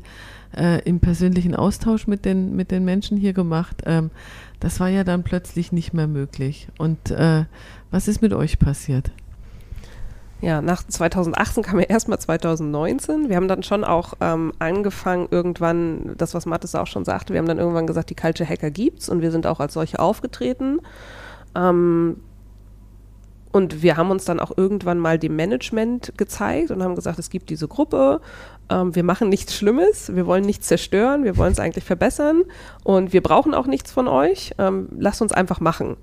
äh, im persönlichen Austausch mit den, mit den Menschen hier gemacht, ähm, das war ja dann plötzlich nicht mehr möglich. Und äh, was ist mit euch passiert? Ja, nach 2018 kam ja erstmal 2019. Wir haben dann schon auch ähm, angefangen, irgendwann, das, was Mathis auch schon sagte, wir haben dann irgendwann gesagt, die Culture Hacker gibt's und wir sind auch als solche aufgetreten. Ähm, und wir haben uns dann auch irgendwann mal dem Management gezeigt und haben gesagt, es gibt diese Gruppe, ähm, wir machen nichts Schlimmes, wir wollen nichts zerstören, wir wollen es eigentlich verbessern und wir brauchen auch nichts von euch, ähm, lasst uns einfach machen.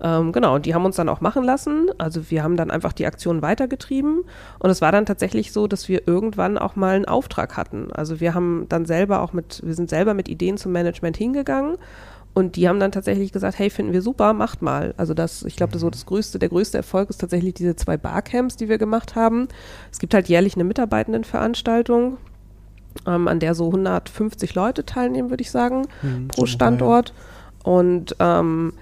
Ähm, genau, und die haben uns dann auch machen lassen. Also wir haben dann einfach die Aktion weitergetrieben. Und es war dann tatsächlich so, dass wir irgendwann auch mal einen Auftrag hatten. Also wir haben dann selber auch mit, wir sind selber mit Ideen zum Management hingegangen. Und die haben dann tatsächlich gesagt, hey, finden wir super, macht mal. Also das, ich glaube, das so das größte, der größte Erfolg ist tatsächlich diese zwei Barcamps, die wir gemacht haben. Es gibt halt jährlich eine Mitarbeitendenveranstaltung, ähm, an der so 150 Leute teilnehmen, würde ich sagen, mhm, pro Standort. Und ähm,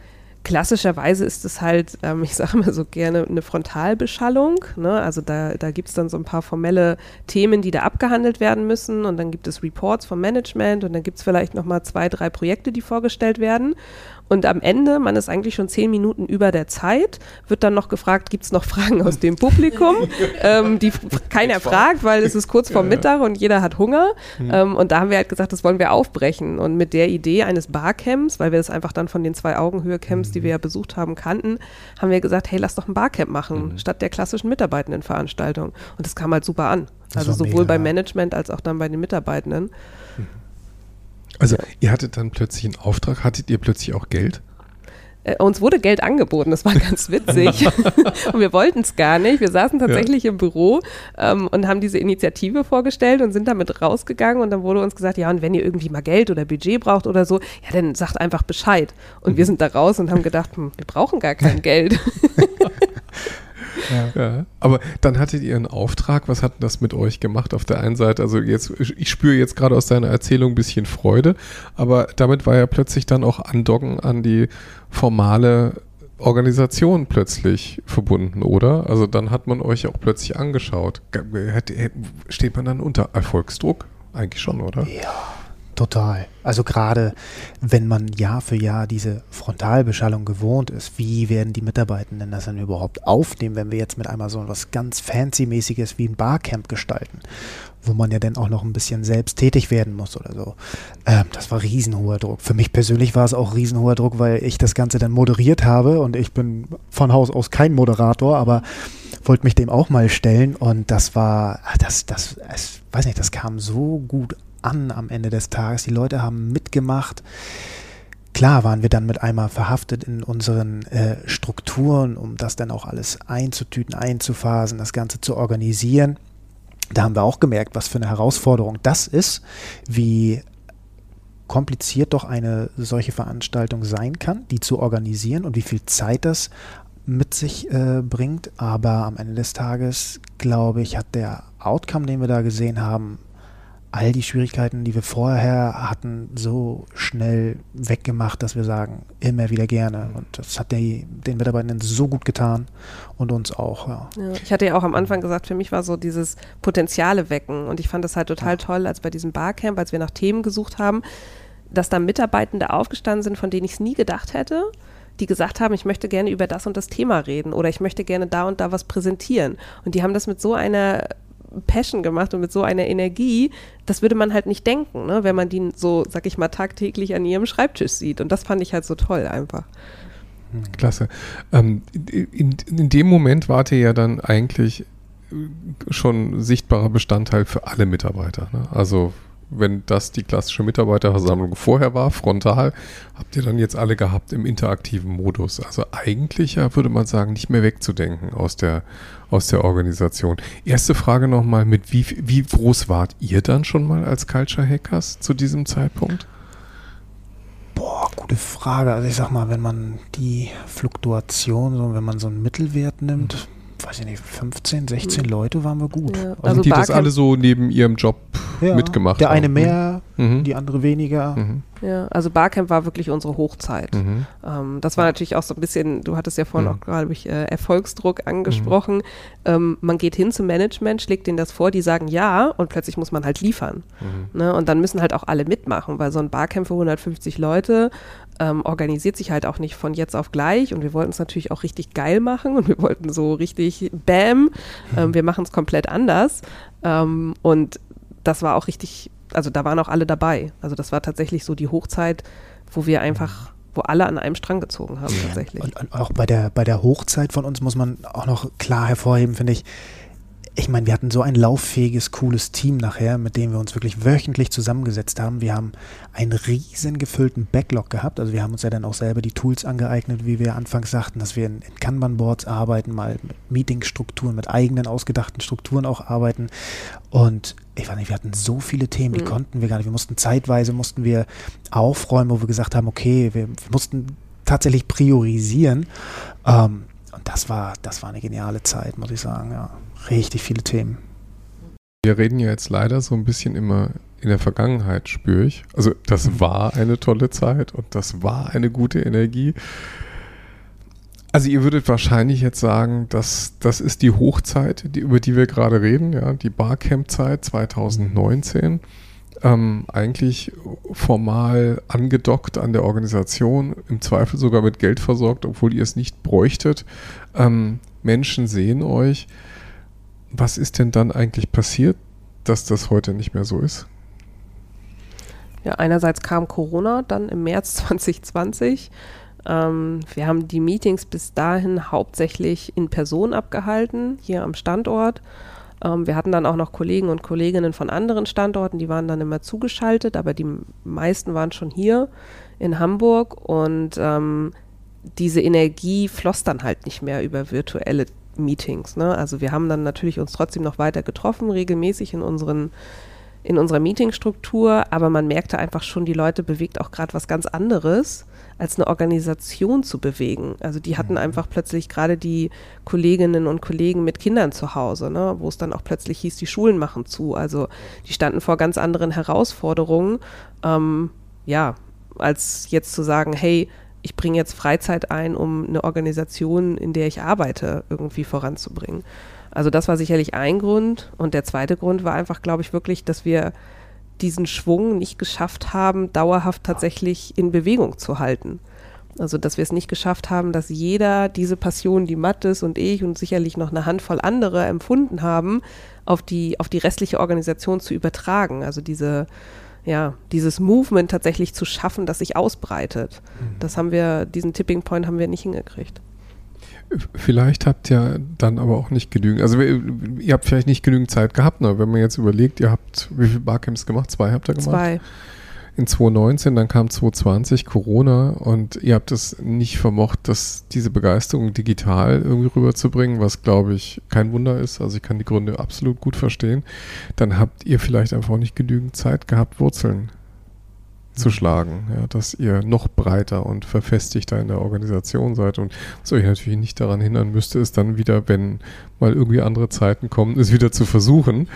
klassischerweise ist es halt, ähm, ich sage mal so gerne, eine Frontalbeschallung. Ne? Also da, da gibt es dann so ein paar formelle Themen, die da abgehandelt werden müssen und dann gibt es Reports vom Management und dann gibt es vielleicht nochmal zwei, drei Projekte, die vorgestellt werden. Und am Ende, man ist eigentlich schon zehn Minuten über der Zeit, wird dann noch gefragt, gibt es noch Fragen aus dem Publikum, ähm, die keiner fragt, weil es ist kurz vor Mittag und jeder hat Hunger. Mhm. Ähm, und da haben wir halt gesagt, das wollen wir aufbrechen. Und mit der Idee eines Barcamps, weil wir das einfach dann von den zwei Augenhöhe-Camps, die wir ja besucht haben, kannten, haben wir gesagt, hey, lass doch ein Barcamp machen, mhm. statt der klassischen Mitarbeitendenveranstaltung. Und das kam halt super an. Das also sowohl mega. beim Management als auch dann bei den Mitarbeitenden. Also ihr hattet dann plötzlich einen Auftrag, hattet ihr plötzlich auch Geld? Äh, uns wurde Geld angeboten, das war ganz witzig. und wir wollten es gar nicht. Wir saßen tatsächlich ja. im Büro ähm, und haben diese Initiative vorgestellt und sind damit rausgegangen. Und dann wurde uns gesagt, ja, und wenn ihr irgendwie mal Geld oder Budget braucht oder so, ja, dann sagt einfach Bescheid. Und mhm. wir sind da raus und haben gedacht, hm, wir brauchen gar kein Geld. Ja. ja. Aber dann hattet ihr einen Auftrag. Was hat das mit euch gemacht auf der einen Seite? Also jetzt, ich spüre jetzt gerade aus deiner Erzählung ein bisschen Freude, aber damit war ja plötzlich dann auch Andocken an die formale Organisation plötzlich verbunden, oder? Also dann hat man euch auch plötzlich angeschaut. Steht man dann unter Erfolgsdruck? Eigentlich schon, oder? Ja. Total. Also gerade wenn man Jahr für Jahr diese Frontalbeschallung gewohnt ist, wie werden die Mitarbeitenden das dann überhaupt aufnehmen, wenn wir jetzt mit einmal so was ganz Fancy-mäßiges wie ein Barcamp gestalten, wo man ja dann auch noch ein bisschen selbst tätig werden muss oder so. Ähm, das war riesenhoher Druck. Für mich persönlich war es auch riesenhoher Druck, weil ich das Ganze dann moderiert habe und ich bin von Haus aus kein Moderator, aber wollte mich dem auch mal stellen und das war, das, das, es, weiß nicht, das kam so gut an am Ende des Tages. Die Leute haben mitgemacht. Klar waren wir dann mit einmal verhaftet in unseren äh, Strukturen, um das dann auch alles einzutüten, einzuphasen, das Ganze zu organisieren. Da haben wir auch gemerkt, was für eine Herausforderung das ist, wie kompliziert doch eine solche Veranstaltung sein kann, die zu organisieren und wie viel Zeit das mit sich äh, bringt. Aber am Ende des Tages, glaube ich, hat der Outcome, den wir da gesehen haben, all die Schwierigkeiten, die wir vorher hatten, so schnell weggemacht, dass wir sagen, immer wieder gerne. Und das hat die, den Mitarbeitenden so gut getan und uns auch. Ja. Ja, ich hatte ja auch am Anfang gesagt, für mich war so dieses Potenziale wecken. Und ich fand das halt total ja. toll, als bei diesem Barcamp, als wir nach Themen gesucht haben, dass da Mitarbeitende aufgestanden sind, von denen ich es nie gedacht hätte die gesagt haben, ich möchte gerne über das und das Thema reden oder ich möchte gerne da und da was präsentieren. Und die haben das mit so einer Passion gemacht und mit so einer Energie, das würde man halt nicht denken, ne, wenn man die so, sag ich mal, tagtäglich an ihrem Schreibtisch sieht. Und das fand ich halt so toll einfach. Klasse. Ähm, in, in dem Moment wart ihr ja dann eigentlich schon sichtbarer Bestandteil für alle Mitarbeiter. Ne? Also wenn das die klassische Mitarbeiterversammlung vorher war, frontal, habt ihr dann jetzt alle gehabt im interaktiven Modus. Also eigentlich ja, würde man sagen, nicht mehr wegzudenken aus der, aus der Organisation. Erste Frage nochmal, mit wie, wie groß wart ihr dann schon mal als Culture Hackers zu diesem Zeitpunkt? Boah, gute Frage. Also ich sag mal, wenn man die Fluktuation, so wenn man so einen Mittelwert nimmt, mhm weiß ich nicht, 15, 16 mhm. Leute waren wir gut. Ja. Also, also die das alle so neben ihrem Job ja, mitgemacht Der eine mehr, mhm. die andere weniger. Mhm. Ja, also Barcamp war wirklich unsere Hochzeit. Mhm. Ähm, das war natürlich auch so ein bisschen, du hattest ja vorhin mhm. auch, glaube ich, äh, Erfolgsdruck angesprochen. Mhm. Ähm, man geht hin zum Management, schlägt denen das vor, die sagen ja und plötzlich muss man halt liefern. Ne? Und dann müssen halt auch alle mitmachen, weil so ein Barcamp für 150 Leute ähm, organisiert sich halt auch nicht von jetzt auf gleich und wir wollten es natürlich auch richtig geil machen und wir wollten so richtig Bam, ähm, wir machen es komplett anders ähm, und das war auch richtig, also da waren auch alle dabei. Also das war tatsächlich so die Hochzeit, wo wir einfach wo alle an einem Strang gezogen haben tatsächlich. Und, und, auch bei der, bei der Hochzeit von uns muss man auch noch klar hervorheben, finde ich, ich meine, wir hatten so ein lauffähiges, cooles Team nachher, mit dem wir uns wirklich wöchentlich zusammengesetzt haben. Wir haben einen riesen gefüllten Backlog gehabt. Also wir haben uns ja dann auch selber die Tools angeeignet, wie wir anfangs sagten, dass wir in, in Kanban-Boards arbeiten, mal mit Meeting-Strukturen, mit eigenen ausgedachten Strukturen auch arbeiten. Und ich weiß nicht, wir hatten so viele Themen, die mhm. konnten wir gar nicht. Wir mussten zeitweise, mussten wir aufräumen, wo wir gesagt haben, okay, wir, wir mussten tatsächlich priorisieren. Ähm, und das war, das war eine geniale Zeit, muss ich sagen, ja richtig viele Themen. Wir reden ja jetzt leider so ein bisschen immer in der Vergangenheit, spüre ich. Also das mhm. war eine tolle Zeit und das war eine gute Energie. Also ihr würdet wahrscheinlich jetzt sagen, dass das ist die Hochzeit, die, über die wir gerade reden, ja, die Barcamp-Zeit 2019. Ähm, eigentlich formal angedockt an der Organisation, im Zweifel sogar mit Geld versorgt, obwohl ihr es nicht bräuchtet. Ähm, Menschen sehen euch was ist denn dann eigentlich passiert, dass das heute nicht mehr so ist? Ja, einerseits kam Corona dann im März 2020. Ähm, wir haben die Meetings bis dahin hauptsächlich in Person abgehalten, hier am Standort. Ähm, wir hatten dann auch noch Kollegen und Kolleginnen von anderen Standorten, die waren dann immer zugeschaltet, aber die meisten waren schon hier in Hamburg und ähm, diese Energie floss dann halt nicht mehr über virtuelle Meetings. Ne? Also wir haben dann natürlich uns trotzdem noch weiter getroffen, regelmäßig in unseren in unserer Meetingstruktur, aber man merkte einfach schon, die Leute bewegt auch gerade was ganz anderes, als eine Organisation zu bewegen. Also die hatten mhm. einfach plötzlich gerade die Kolleginnen und Kollegen mit Kindern zu Hause, ne, wo es dann auch plötzlich hieß, die Schulen machen zu. Also die standen vor ganz anderen Herausforderungen. Ähm, ja, als jetzt zu sagen, hey, ich bringe jetzt Freizeit ein, um eine Organisation, in der ich arbeite, irgendwie voranzubringen. Also das war sicherlich ein Grund. Und der zweite Grund war einfach, glaube ich, wirklich, dass wir diesen Schwung nicht geschafft haben, dauerhaft tatsächlich in Bewegung zu halten. Also, dass wir es nicht geschafft haben, dass jeder diese Passion, die Mattes und ich und sicherlich noch eine Handvoll andere empfunden haben, auf die, auf die restliche Organisation zu übertragen. Also diese, ja, dieses Movement tatsächlich zu schaffen, das sich ausbreitet. Mhm. Das haben wir, diesen Tipping Point haben wir nicht hingekriegt. Vielleicht habt ihr dann aber auch nicht genügend, also ihr habt vielleicht nicht genügend Zeit gehabt, ne? wenn man jetzt überlegt, ihr habt, wie viele Barcamps gemacht? Zwei habt ihr gemacht? Zwei in 2019, dann kam 2020 Corona und ihr habt es nicht vermocht, dass diese Begeisterung digital irgendwie rüberzubringen, was glaube ich kein Wunder ist. Also ich kann die Gründe absolut gut verstehen. Dann habt ihr vielleicht einfach nicht genügend Zeit gehabt, Wurzeln zu schlagen, ja, dass ihr noch breiter und verfestigter in der Organisation seid. Und was euch natürlich nicht daran hindern müsste, ist dann wieder, wenn mal irgendwie andere Zeiten kommen, es wieder zu versuchen.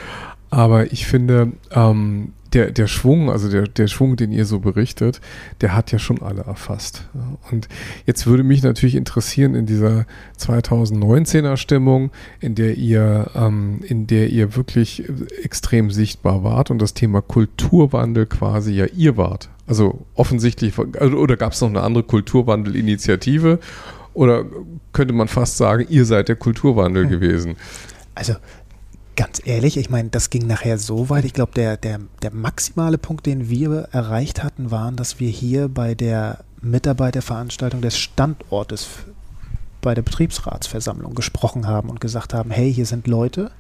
Aber ich finde, ähm, der, der Schwung, also der, der Schwung, den ihr so berichtet, der hat ja schon alle erfasst. Und jetzt würde mich natürlich interessieren in dieser 2019er Stimmung, in der ihr, ähm, in der ihr wirklich extrem sichtbar wart und das Thema Kulturwandel quasi ja ihr wart. Also offensichtlich, also, oder gab es noch eine andere Kulturwandelinitiative? Oder könnte man fast sagen, ihr seid der Kulturwandel hm. gewesen? Also ganz ehrlich, ich meine, das ging nachher so weit. Ich glaube, der, der, der maximale Punkt, den wir erreicht hatten, waren, dass wir hier bei der Mitarbeiterveranstaltung des Standortes bei der Betriebsratsversammlung gesprochen haben und gesagt haben, hey, hier sind Leute,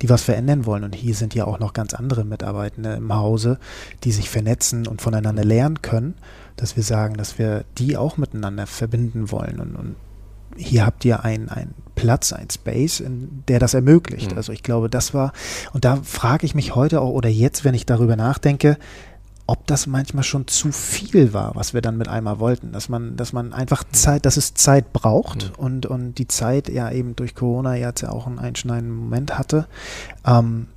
die was verändern wollen. Und hier sind ja auch noch ganz andere Mitarbeitende im Hause, die sich vernetzen und voneinander lernen können, dass wir sagen, dass wir die auch miteinander verbinden wollen. Und, und hier habt ihr einen Platz, ein Space, in der das ermöglicht. Mhm. Also ich glaube, das war, und da frage ich mich heute auch oder jetzt, wenn ich darüber nachdenke, ob das manchmal schon zu viel war, was wir dann mit einmal wollten, dass man, dass man einfach Zeit, dass es Zeit braucht mhm. und, und die Zeit ja eben durch Corona jetzt ja auch einen einschneidenden Moment hatte. Ähm,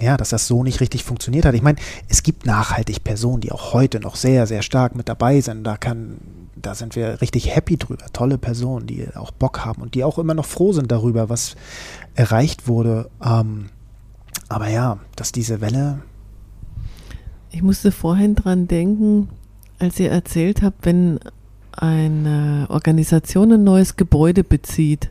ja, dass das so nicht richtig funktioniert hat. Ich meine, es gibt nachhaltig Personen, die auch heute noch sehr, sehr stark mit dabei sind. Da kann da sind wir richtig happy drüber. Tolle Personen, die auch Bock haben und die auch immer noch froh sind darüber, was erreicht wurde. Ähm, aber ja, dass diese Welle. Ich musste vorhin dran denken, als ihr erzählt habt, wenn eine Organisation ein neues Gebäude bezieht,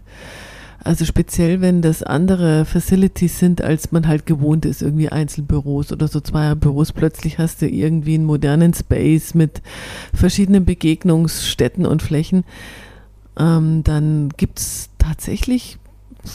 also speziell, wenn das andere Facilities sind, als man halt gewohnt ist, irgendwie Einzelbüros oder so zwei Büros, plötzlich hast du irgendwie einen modernen Space mit verschiedenen Begegnungsstätten und Flächen. Ähm, dann gibt es tatsächlich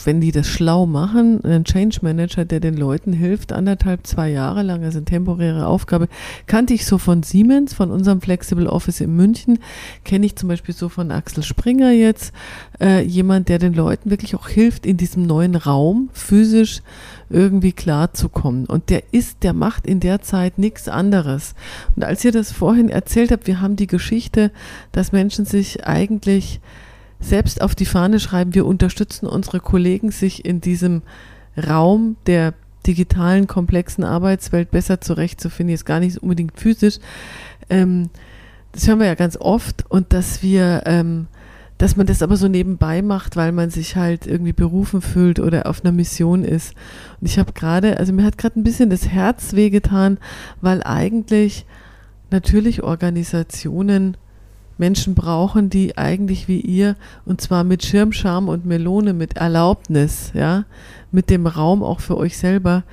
wenn die das schlau machen, einen Change Manager, der den Leuten hilft, anderthalb, zwei Jahre lang, also eine temporäre Aufgabe, kannte ich so von Siemens, von unserem Flexible Office in München, kenne ich zum Beispiel so von Axel Springer jetzt, äh, jemand, der den Leuten wirklich auch hilft, in diesem neuen Raum physisch irgendwie klarzukommen. Und der ist, der macht in der Zeit nichts anderes. Und als ihr das vorhin erzählt habt, wir haben die Geschichte, dass Menschen sich eigentlich selbst auf die Fahne schreiben, wir unterstützen unsere Kollegen, sich in diesem Raum der digitalen, komplexen Arbeitswelt besser zurechtzufinden, jetzt gar nicht unbedingt physisch. Ähm, das hören wir ja ganz oft und dass wir, ähm, dass man das aber so nebenbei macht, weil man sich halt irgendwie berufen fühlt oder auf einer Mission ist. Und ich habe gerade, also mir hat gerade ein bisschen das Herz wehgetan, weil eigentlich natürlich Organisationen Menschen brauchen, die eigentlich wie ihr, und zwar mit Schirmscham und Melone, mit Erlaubnis, ja, mit dem Raum auch für euch selber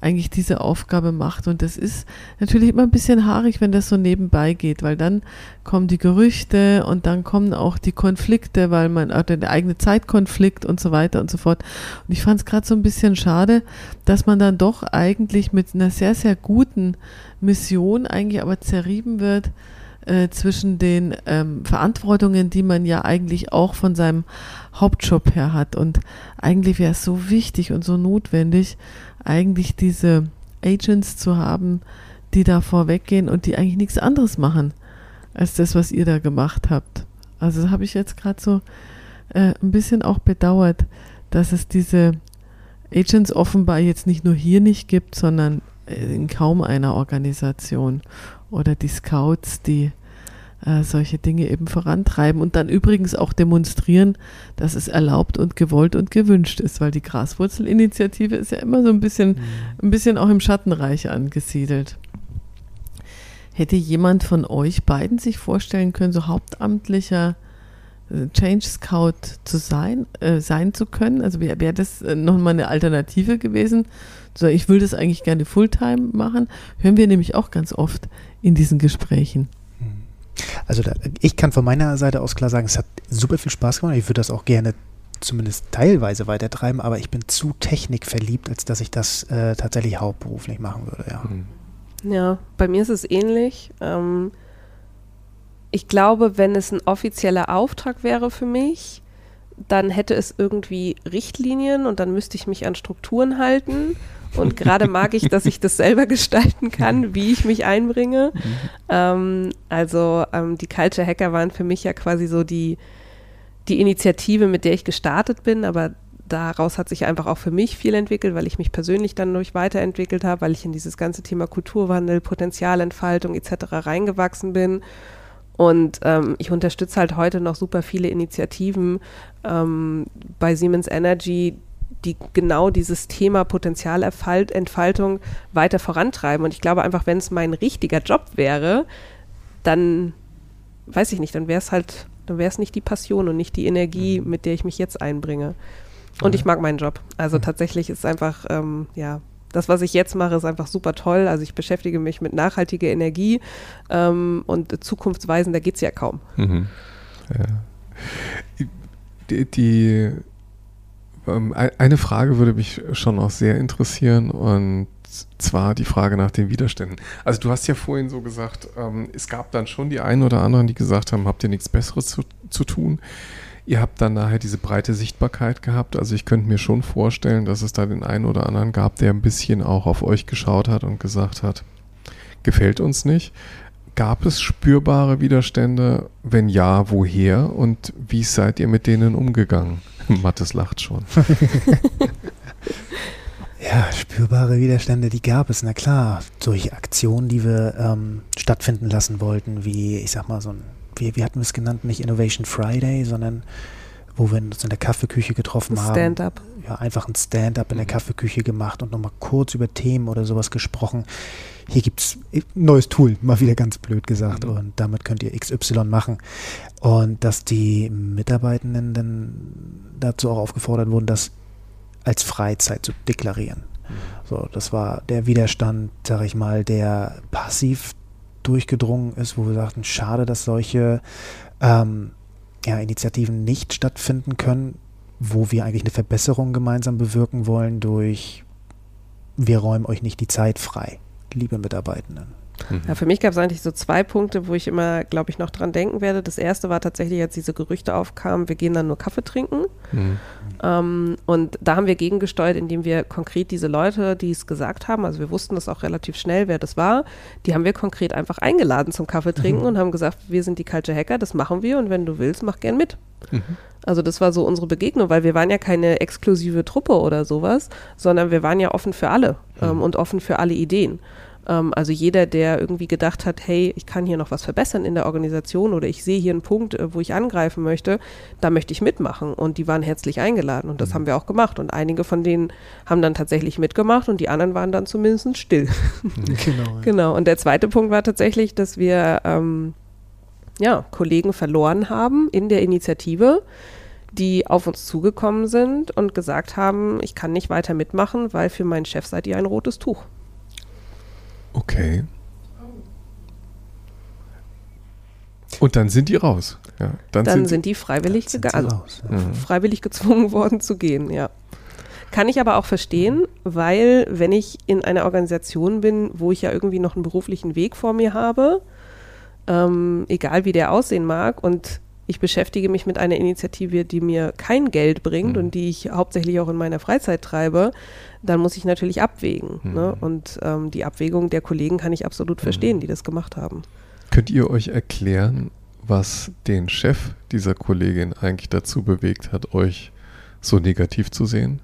eigentlich diese Aufgabe macht. Und das ist natürlich immer ein bisschen haarig, wenn das so nebenbei geht, weil dann kommen die Gerüchte und dann kommen auch die Konflikte, weil man, oder der eigene Zeitkonflikt und so weiter und so fort. Und ich fand es gerade so ein bisschen schade, dass man dann doch eigentlich mit einer sehr, sehr guten Mission eigentlich aber zerrieben wird, äh, zwischen den ähm, Verantwortungen, die man ja eigentlich auch von seinem Hauptjob her hat. Und eigentlich wäre es so wichtig und so notwendig, eigentlich diese Agents zu haben, die da vorweggehen und die eigentlich nichts anderes machen als das, was ihr da gemacht habt. Also habe ich jetzt gerade so äh, ein bisschen auch bedauert, dass es diese Agents offenbar jetzt nicht nur hier nicht gibt, sondern in kaum einer Organisation oder die Scouts, die äh, solche Dinge eben vorantreiben und dann übrigens auch demonstrieren, dass es erlaubt und gewollt und gewünscht ist, weil die Graswurzelinitiative ist ja immer so ein bisschen, mhm. ein bisschen auch im Schattenreich angesiedelt. Hätte jemand von euch beiden sich vorstellen können, so hauptamtlicher äh, Change Scout zu sein, äh, sein zu können? Also wäre wär das äh, nochmal eine Alternative gewesen? So, ich will das eigentlich gerne Fulltime machen. Hören wir nämlich auch ganz oft in diesen Gesprächen. Also da, ich kann von meiner Seite aus klar sagen, es hat super viel Spaß gemacht. Ich würde das auch gerne zumindest teilweise weitertreiben, aber ich bin zu technikverliebt, als dass ich das äh, tatsächlich hauptberuflich machen würde, ja. Mhm. Ja, bei mir ist es ähnlich. Ähm, ich glaube, wenn es ein offizieller Auftrag wäre für mich, dann hätte es irgendwie Richtlinien und dann müsste ich mich an Strukturen halten. Und gerade mag ich, dass ich das selber gestalten kann, wie ich mich einbringe. Mhm. Ähm, also ähm, die Culture Hacker waren für mich ja quasi so die, die Initiative, mit der ich gestartet bin, aber daraus hat sich einfach auch für mich viel entwickelt, weil ich mich persönlich dann durch weiterentwickelt habe, weil ich in dieses ganze Thema Kulturwandel, Potenzialentfaltung etc. reingewachsen bin. Und ähm, ich unterstütze halt heute noch super viele Initiativen ähm, bei Siemens Energy, die genau dieses Thema Potenzialentfaltung weiter vorantreiben. Und ich glaube einfach, wenn es mein richtiger Job wäre, dann weiß ich nicht, dann wäre es halt, dann wäre es nicht die Passion und nicht die Energie, mhm. mit der ich mich jetzt einbringe. Und ich mag meinen Job. Also tatsächlich ist einfach, ähm, ja, das, was ich jetzt mache, ist einfach super toll. Also ich beschäftige mich mit nachhaltiger Energie ähm, und Zukunftsweisen, da geht es ja kaum. Mhm. Ja. Die, die ähm, eine Frage würde mich schon auch sehr interessieren und zwar die Frage nach den Widerständen. Also du hast ja vorhin so gesagt, ähm, es gab dann schon die einen oder anderen, die gesagt haben, habt ihr nichts Besseres zu, zu tun? Ihr habt dann nachher diese breite Sichtbarkeit gehabt. Also ich könnte mir schon vorstellen, dass es da den einen oder anderen gab, der ein bisschen auch auf euch geschaut hat und gesagt hat, gefällt uns nicht. Gab es spürbare Widerstände? Wenn ja, woher? Und wie seid ihr mit denen umgegangen? Mattes lacht schon. ja, spürbare Widerstände, die gab es, na klar. Durch Aktionen, die wir ähm, stattfinden lassen wollten, wie, ich sag mal, so ein wie, wie hatten wir es genannt, nicht Innovation Friday, sondern wo wir uns in der Kaffeeküche getroffen ein haben. Stand-up. Ja, einfach ein Stand-up in der Kaffeeküche gemacht und nochmal kurz über Themen oder sowas gesprochen. Hier gibt es ein neues Tool, mal wieder ganz blöd gesagt, mhm. und damit könnt ihr XY machen. Und dass die Mitarbeitenden dann dazu auch aufgefordert wurden, das als Freizeit zu deklarieren. Mhm. So, das war der Widerstand, sag ich mal, der passiv durchgedrungen ist, wo wir sagten, schade, dass solche ähm, ja, Initiativen nicht stattfinden können, wo wir eigentlich eine Verbesserung gemeinsam bewirken wollen durch, wir räumen euch nicht die Zeit frei, liebe Mitarbeitenden. Mhm. Ja, für mich gab es eigentlich so zwei Punkte, wo ich immer, glaube ich, noch dran denken werde. Das erste war tatsächlich, als diese Gerüchte aufkamen, wir gehen dann nur Kaffee trinken. Mhm. Ähm, und da haben wir gegengesteuert, indem wir konkret diese Leute, die es gesagt haben, also wir wussten das auch relativ schnell, wer das war, die haben wir konkret einfach eingeladen zum Kaffee trinken mhm. und haben gesagt, wir sind die Culture Hacker, das machen wir und wenn du willst, mach gern mit. Also das war so unsere Begegnung, weil wir waren ja keine exklusive Truppe oder sowas, sondern wir waren ja offen für alle mhm. ähm, und offen für alle Ideen. Ähm, also jeder, der irgendwie gedacht hat, hey, ich kann hier noch was verbessern in der Organisation oder ich sehe hier einen Punkt, äh, wo ich angreifen möchte, da möchte ich mitmachen. Und die waren herzlich eingeladen und das mhm. haben wir auch gemacht. Und einige von denen haben dann tatsächlich mitgemacht und die anderen waren dann zumindest still. Genau. genau. Und der zweite Punkt war tatsächlich, dass wir ähm, ja, Kollegen verloren haben in der Initiative die auf uns zugekommen sind und gesagt haben, ich kann nicht weiter mitmachen, weil für meinen Chef seid ihr ein rotes Tuch. Okay. Und dann sind die raus. Ja, dann, dann sind, sind, die freiwillig gegangen, also ja. Mhm. freiwillig gezwungen worden zu gehen, ja. Kann ich aber auch verstehen, weil wenn ich in einer Organisation bin, wo ich ja irgendwie noch einen beruflichen Weg vor mir habe, ähm, egal wie der aussehen mag, und ich beschäftige mich mit einer Initiative, die mir kein Geld bringt mhm. und die ich hauptsächlich auch in meiner Freizeit treibe, dann muss ich natürlich abwägen. Mhm. Ne? Und ähm, die Abwägung der Kollegen kann ich absolut verstehen, mhm. die das gemacht haben. Könnt ihr euch erklären, was den Chef dieser Kollegin eigentlich dazu bewegt hat, euch so negativ zu sehen?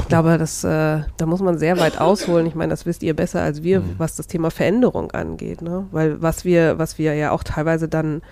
Ich glaube, das, äh, da muss man sehr weit ausholen. Ich meine, das wisst ihr besser als wir, mhm. was das Thema Veränderung angeht. Ne? Weil was wir, was wir ja auch teilweise dann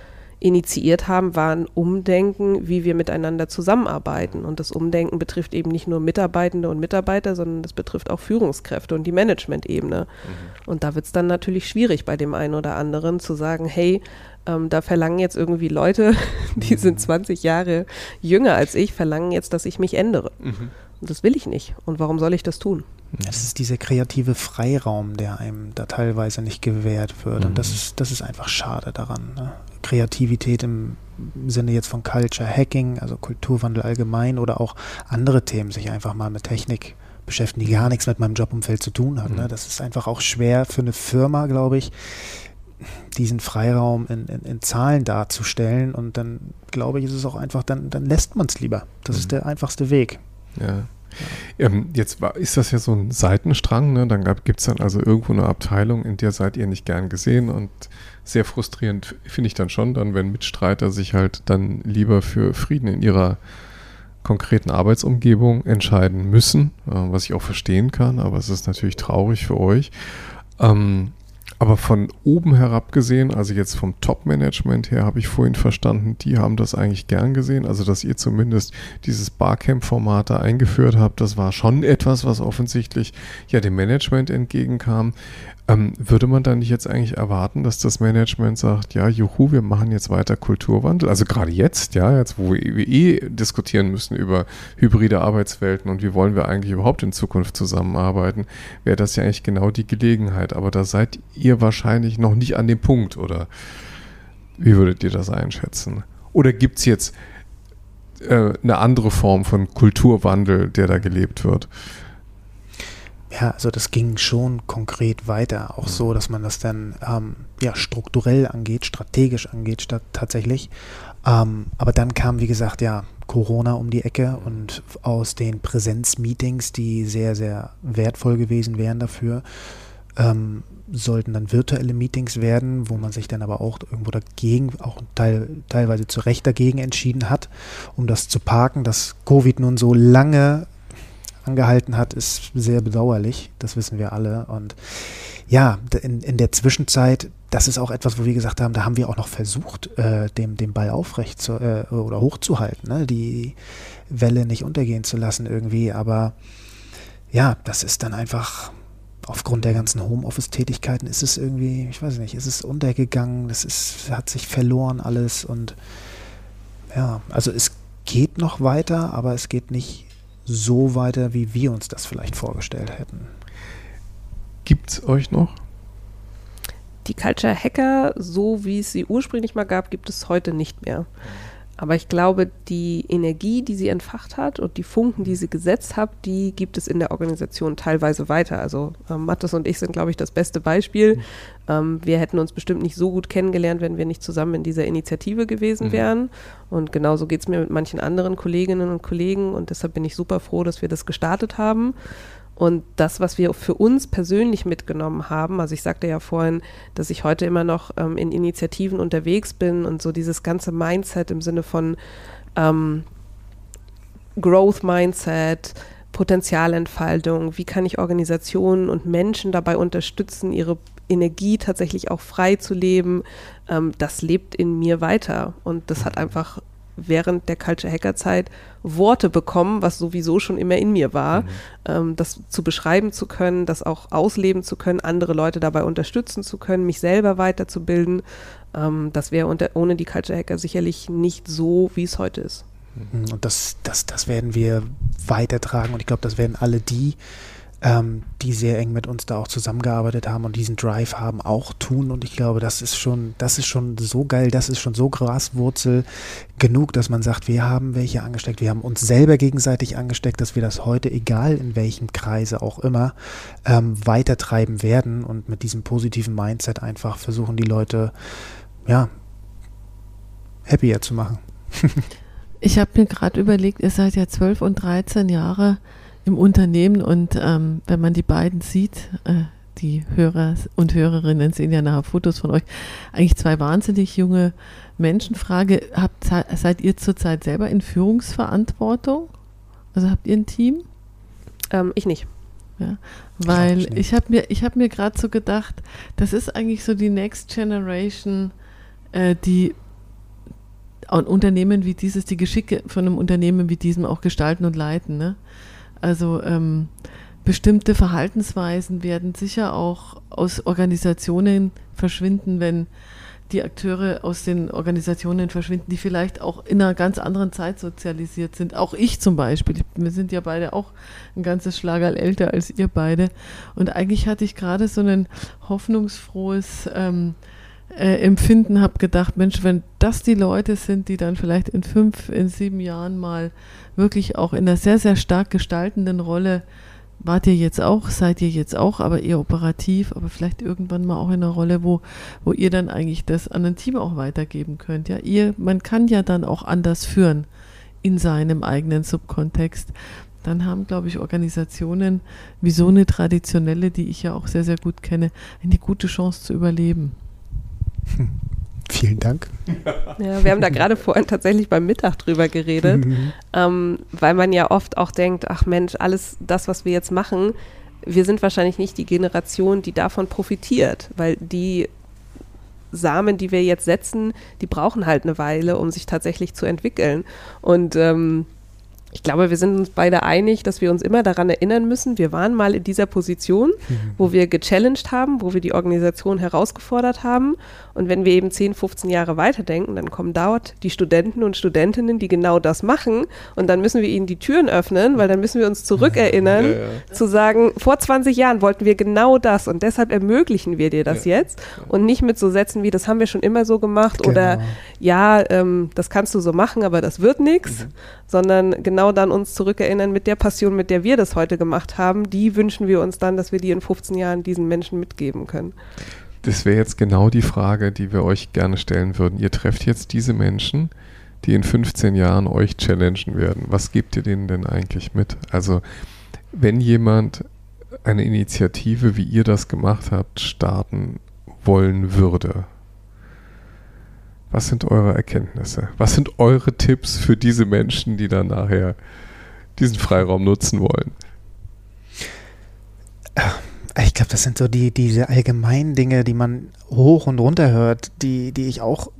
initiiert haben, war ein Umdenken, wie wir miteinander zusammenarbeiten. Und das Umdenken betrifft eben nicht nur Mitarbeitende und Mitarbeiter, sondern das betrifft auch Führungskräfte und die Management-Ebene. Mhm. Und da wird es dann natürlich schwierig bei dem einen oder anderen zu sagen, hey, ähm, da verlangen jetzt irgendwie Leute, die mhm. sind 20 Jahre jünger als ich, verlangen jetzt, dass ich mich ändere. Mhm. Das will ich nicht. Und warum soll ich das tun? Es ist dieser kreative Freiraum, der einem da teilweise nicht gewährt wird. Und das mhm. ist, das ist einfach schade daran. Ne? Kreativität im Sinne jetzt von Culture Hacking, also Kulturwandel allgemein oder auch andere Themen, sich einfach mal mit Technik beschäftigen, die gar nichts mit meinem Jobumfeld zu tun hat. Ne? Mhm. Das ist einfach auch schwer für eine Firma, glaube ich, diesen Freiraum in, in, in, Zahlen darzustellen. Und dann glaube ich, ist es auch einfach, dann, dann lässt man es lieber. Das mhm. ist der einfachste Weg. Ja. Ähm, jetzt war, ist das ja so ein Seitenstrang, ne? dann gibt es dann also irgendwo eine Abteilung, in der seid ihr nicht gern gesehen und sehr frustrierend finde ich dann schon, dann wenn Mitstreiter sich halt dann lieber für Frieden in ihrer konkreten Arbeitsumgebung entscheiden müssen, äh, was ich auch verstehen kann, aber es ist natürlich traurig für euch. Ähm, aber von oben herab gesehen, also jetzt vom Top-Management her, habe ich vorhin verstanden, die haben das eigentlich gern gesehen. Also, dass ihr zumindest dieses Barcamp-Format da eingeführt habt, das war schon etwas, was offensichtlich ja dem Management entgegenkam. Ähm, würde man da nicht jetzt eigentlich erwarten, dass das Management sagt, ja, juhu, wir machen jetzt weiter Kulturwandel? Also gerade jetzt, ja, jetzt wo wir eh diskutieren müssen über hybride Arbeitswelten und wie wollen wir eigentlich überhaupt in Zukunft zusammenarbeiten, wäre das ja eigentlich genau die Gelegenheit. Aber da seid ihr wahrscheinlich noch nicht an dem Punkt, oder wie würdet ihr das einschätzen? Oder gibt es jetzt äh, eine andere Form von Kulturwandel, der da gelebt wird? Ja, also das ging schon konkret weiter, auch mhm. so, dass man das dann ähm, ja strukturell angeht, strategisch angeht, statt tatsächlich. Ähm, aber dann kam, wie gesagt, ja Corona um die Ecke und aus den Präsenzmeetings, die sehr, sehr wertvoll gewesen wären dafür, ähm, sollten dann virtuelle Meetings werden, wo man sich dann aber auch irgendwo dagegen, auch teil, teilweise zu Recht dagegen entschieden hat, um das zu parken, dass Covid nun so lange angehalten hat, ist sehr bedauerlich. Das wissen wir alle. Und ja, in, in der Zwischenzeit, das ist auch etwas, wo wir gesagt haben, da haben wir auch noch versucht, äh, dem, dem Ball aufrecht zu, äh, oder hochzuhalten, ne? die Welle nicht untergehen zu lassen irgendwie. Aber ja, das ist dann einfach aufgrund der ganzen Homeoffice-Tätigkeiten ist es irgendwie, ich weiß nicht, ist es untergegangen, das ist, hat sich verloren alles und ja, also es geht noch weiter, aber es geht nicht so weiter, wie wir uns das vielleicht vorgestellt hätten. Gibt es euch noch? Die Culture Hacker, so wie es sie ursprünglich mal gab, gibt es heute nicht mehr. Aber ich glaube, die Energie, die sie entfacht hat und die Funken, die sie gesetzt hat, die gibt es in der Organisation teilweise weiter. Also ähm, Mattes und ich sind, glaube ich, das beste Beispiel. Mhm. Ähm, wir hätten uns bestimmt nicht so gut kennengelernt, wenn wir nicht zusammen in dieser Initiative gewesen mhm. wären. Und genauso geht es mir mit manchen anderen Kolleginnen und Kollegen. Und deshalb bin ich super froh, dass wir das gestartet haben. Und das, was wir für uns persönlich mitgenommen haben, also ich sagte ja vorhin, dass ich heute immer noch ähm, in Initiativen unterwegs bin und so dieses ganze Mindset im Sinne von ähm, Growth Mindset, Potenzialentfaltung, wie kann ich Organisationen und Menschen dabei unterstützen, ihre Energie tatsächlich auch frei zu leben, ähm, das lebt in mir weiter. Und das hat einfach während der Culture Hacker Zeit Worte bekommen, was sowieso schon immer in mir war, mhm. ähm, das zu beschreiben zu können, das auch ausleben zu können, andere Leute dabei unterstützen zu können, mich selber weiterzubilden. Ähm, das wäre ohne die Culture Hacker sicherlich nicht so, wie es heute ist. Mhm. Und das, das, das werden wir weitertragen und ich glaube, das werden alle die, ähm, die sehr eng mit uns da auch zusammengearbeitet haben und diesen Drive haben, auch tun. Und ich glaube, das ist schon, das ist schon so geil, das ist schon so Graswurzel genug, dass man sagt, wir haben welche angesteckt, wir haben uns selber gegenseitig angesteckt, dass wir das heute, egal in welchem Kreise auch immer, ähm, weitertreiben werden und mit diesem positiven Mindset einfach versuchen, die Leute, ja, happier zu machen. ich habe mir gerade überlegt, ihr seid ja 12 und 13 Jahre im Unternehmen und ähm, wenn man die beiden sieht, äh, die Hörer und Hörerinnen sehen ja nachher Fotos von euch, eigentlich zwei wahnsinnig junge Menschen. Frage, habt, seid ihr zurzeit selber in Führungsverantwortung? Also habt ihr ein Team? Ähm, ich nicht. Ja, weil ich, ich habe mir, hab mir gerade so gedacht, das ist eigentlich so die Next Generation, äh, die ein Unternehmen wie dieses, die Geschicke von einem Unternehmen wie diesem auch gestalten und leiten. Ne? Also ähm, bestimmte Verhaltensweisen werden sicher auch aus Organisationen verschwinden, wenn die Akteure aus den Organisationen verschwinden, die vielleicht auch in einer ganz anderen Zeit sozialisiert sind. Auch ich zum Beispiel. Wir sind ja beide auch ein ganzes Schlagerl älter als ihr beide. Und eigentlich hatte ich gerade so ein hoffnungsfrohes ähm, äh, Empfinden, habe gedacht, Mensch, wenn das die Leute sind, die dann vielleicht in fünf, in sieben Jahren mal wirklich auch in einer sehr, sehr stark gestaltenden Rolle wart ihr jetzt auch, seid ihr jetzt auch, aber eher operativ, aber vielleicht irgendwann mal auch in einer Rolle, wo, wo ihr dann eigentlich das an ein Team auch weitergeben könnt. Ja, ihr, man kann ja dann auch anders führen in seinem eigenen Subkontext. Dann haben, glaube ich, Organisationen wie so eine traditionelle, die ich ja auch sehr, sehr gut kenne, eine gute Chance zu überleben. Vielen Dank. Ja, wir haben da gerade vorhin tatsächlich beim Mittag drüber geredet, mhm. ähm, weil man ja oft auch denkt, ach Mensch, alles das, was wir jetzt machen, wir sind wahrscheinlich nicht die Generation, die davon profitiert, weil die Samen, die wir jetzt setzen, die brauchen halt eine Weile, um sich tatsächlich zu entwickeln. Und ähm, ich glaube, wir sind uns beide einig, dass wir uns immer daran erinnern müssen, wir waren mal in dieser Position, mhm. wo wir gechallenged haben, wo wir die Organisation herausgefordert haben. Und wenn wir eben 10, 15 Jahre weiterdenken, dann kommen dort die Studenten und Studentinnen, die genau das machen. Und dann müssen wir ihnen die Türen öffnen, weil dann müssen wir uns zurückerinnern, ja, ja. zu sagen, vor 20 Jahren wollten wir genau das und deshalb ermöglichen wir dir das ja. jetzt. Und nicht mit so Sätzen wie, das haben wir schon immer so gemacht genau. oder ja, ähm, das kannst du so machen, aber das wird nichts, mhm. sondern genau genau dann uns zurückerinnern mit der Passion, mit der wir das heute gemacht haben, die wünschen wir uns dann, dass wir die in 15 Jahren diesen Menschen mitgeben können. Das wäre jetzt genau die Frage, die wir euch gerne stellen würden. Ihr trefft jetzt diese Menschen, die in 15 Jahren euch challengen werden. Was gebt ihr denen denn eigentlich mit? Also, wenn jemand eine Initiative, wie ihr das gemacht habt, starten wollen würde, was sind eure Erkenntnisse? Was sind eure Tipps für diese Menschen, die dann nachher diesen Freiraum nutzen wollen? Ich glaube, das sind so die, diese allgemeinen Dinge, die man hoch und runter hört, die, die ich auch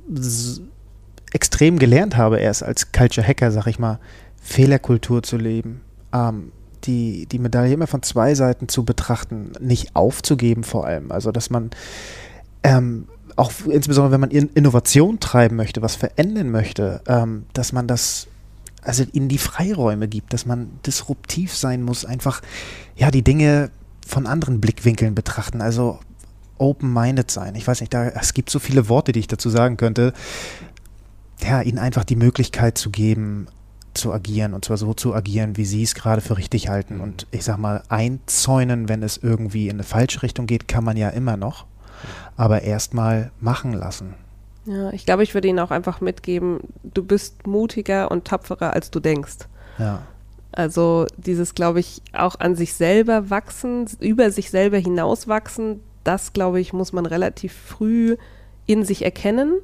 extrem gelernt habe, erst als Culture Hacker, sag ich mal, Fehlerkultur zu leben. Ähm, die, die Medaille immer von zwei Seiten zu betrachten, nicht aufzugeben vor allem. Also, dass man ähm, auch insbesondere wenn man Innovation treiben möchte, was verändern möchte, ähm, dass man das also ihnen die Freiräume gibt, dass man disruptiv sein muss, einfach ja die Dinge von anderen Blickwinkeln betrachten, also open-minded sein. Ich weiß nicht, da, es gibt so viele Worte, die ich dazu sagen könnte. Ja, ihnen einfach die Möglichkeit zu geben, zu agieren und zwar so zu agieren, wie sie es gerade für richtig halten. Und ich sag mal, einzäunen, wenn es irgendwie in eine falsche Richtung geht, kann man ja immer noch aber erstmal machen lassen. Ja, ich glaube, ich würde Ihnen auch einfach mitgeben, du bist mutiger und tapferer, als du denkst. Ja. Also dieses, glaube ich, auch an sich selber wachsen, über sich selber hinauswachsen, das, glaube ich, muss man relativ früh in sich erkennen,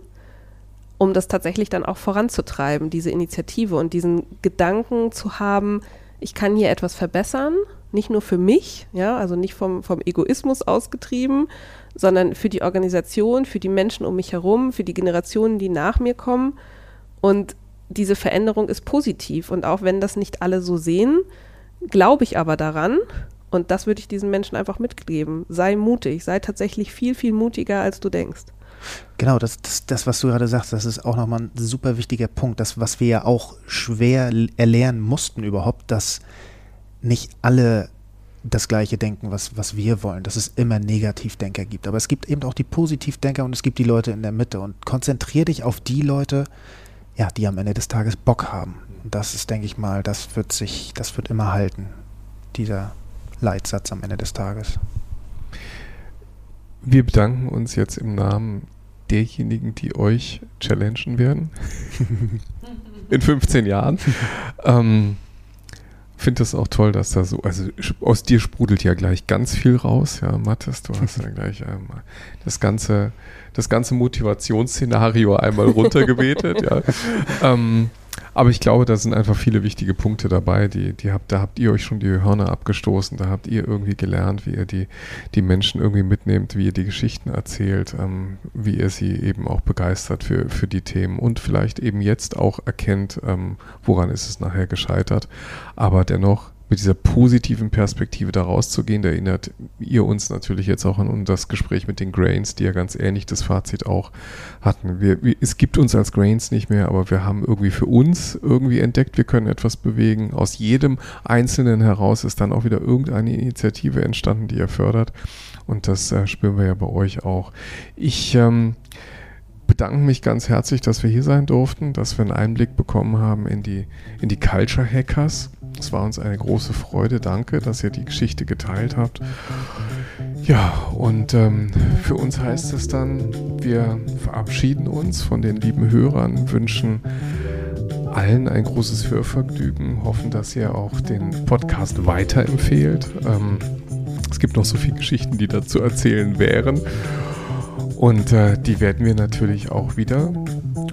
um das tatsächlich dann auch voranzutreiben, diese Initiative und diesen Gedanken zu haben, ich kann hier etwas verbessern, nicht nur für mich, ja, also nicht vom, vom Egoismus ausgetrieben, sondern für die Organisation, für die Menschen um mich herum, für die Generationen, die nach mir kommen. Und diese Veränderung ist positiv. Und auch wenn das nicht alle so sehen, glaube ich aber daran. Und das würde ich diesen Menschen einfach mitgeben. Sei mutig, sei tatsächlich viel, viel mutiger, als du denkst. Genau, das, das, das, was du gerade sagst, das ist auch nochmal ein super wichtiger Punkt. Das, was wir ja auch schwer erlernen mussten überhaupt, dass nicht alle das gleiche denken, was, was wir wollen, dass es immer Negativdenker gibt. Aber es gibt eben auch die Positivdenker und es gibt die Leute in der Mitte. Und konzentriere dich auf die Leute, ja, die am Ende des Tages Bock haben. Und das ist, denke ich mal, das wird sich, das wird immer halten, dieser Leitsatz am Ende des Tages. Wir bedanken uns jetzt im Namen derjenigen, die euch challengen werden. in 15 Jahren. ähm, finde das auch toll, dass da so, also aus dir sprudelt ja gleich ganz viel raus, ja, Mathis, du hast ja gleich ähm, das ganze, das ganze Motivationsszenario einmal runtergebetet, ja. Ähm, aber ich glaube, da sind einfach viele wichtige Punkte dabei, die, die habt, da habt ihr euch schon die Hörner abgestoßen, da habt ihr irgendwie gelernt, wie ihr die, die Menschen irgendwie mitnehmt, wie ihr die Geschichten erzählt, ähm, wie ihr sie eben auch begeistert für, für die Themen und vielleicht eben jetzt auch erkennt, ähm, woran ist es nachher gescheitert. Aber dennoch mit dieser positiven Perspektive da rauszugehen, da erinnert ihr uns natürlich jetzt auch an das Gespräch mit den Grains, die ja ganz ähnlich das Fazit auch hatten. Wir, es gibt uns als Grains nicht mehr, aber wir haben irgendwie für uns irgendwie entdeckt, wir können etwas bewegen. Aus jedem Einzelnen heraus ist dann auch wieder irgendeine Initiative entstanden, die ihr fördert. Und das äh, spüren wir ja bei euch auch. Ich ähm, bedanke mich ganz herzlich, dass wir hier sein durften, dass wir einen Einblick bekommen haben in die, in die Culture Hackers es war uns eine große Freude. Danke, dass ihr die Geschichte geteilt habt. Ja, und ähm, für uns heißt es dann, wir verabschieden uns von den lieben Hörern, wünschen allen ein großes Hörvergnügen, hoffen, dass ihr auch den Podcast weiterempfehlt. Ähm, es gibt noch so viele Geschichten, die dazu erzählen wären. Und äh, die werden wir natürlich auch wieder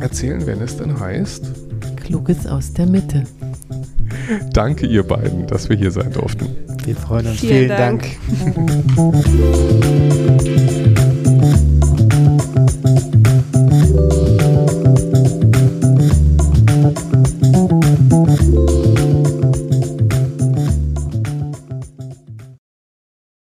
erzählen, wenn es dann heißt. Kluges aus der Mitte. Danke ihr beiden, dass wir hier sein durften. Wir freuen uns. Vielen, Vielen Dank. Dank.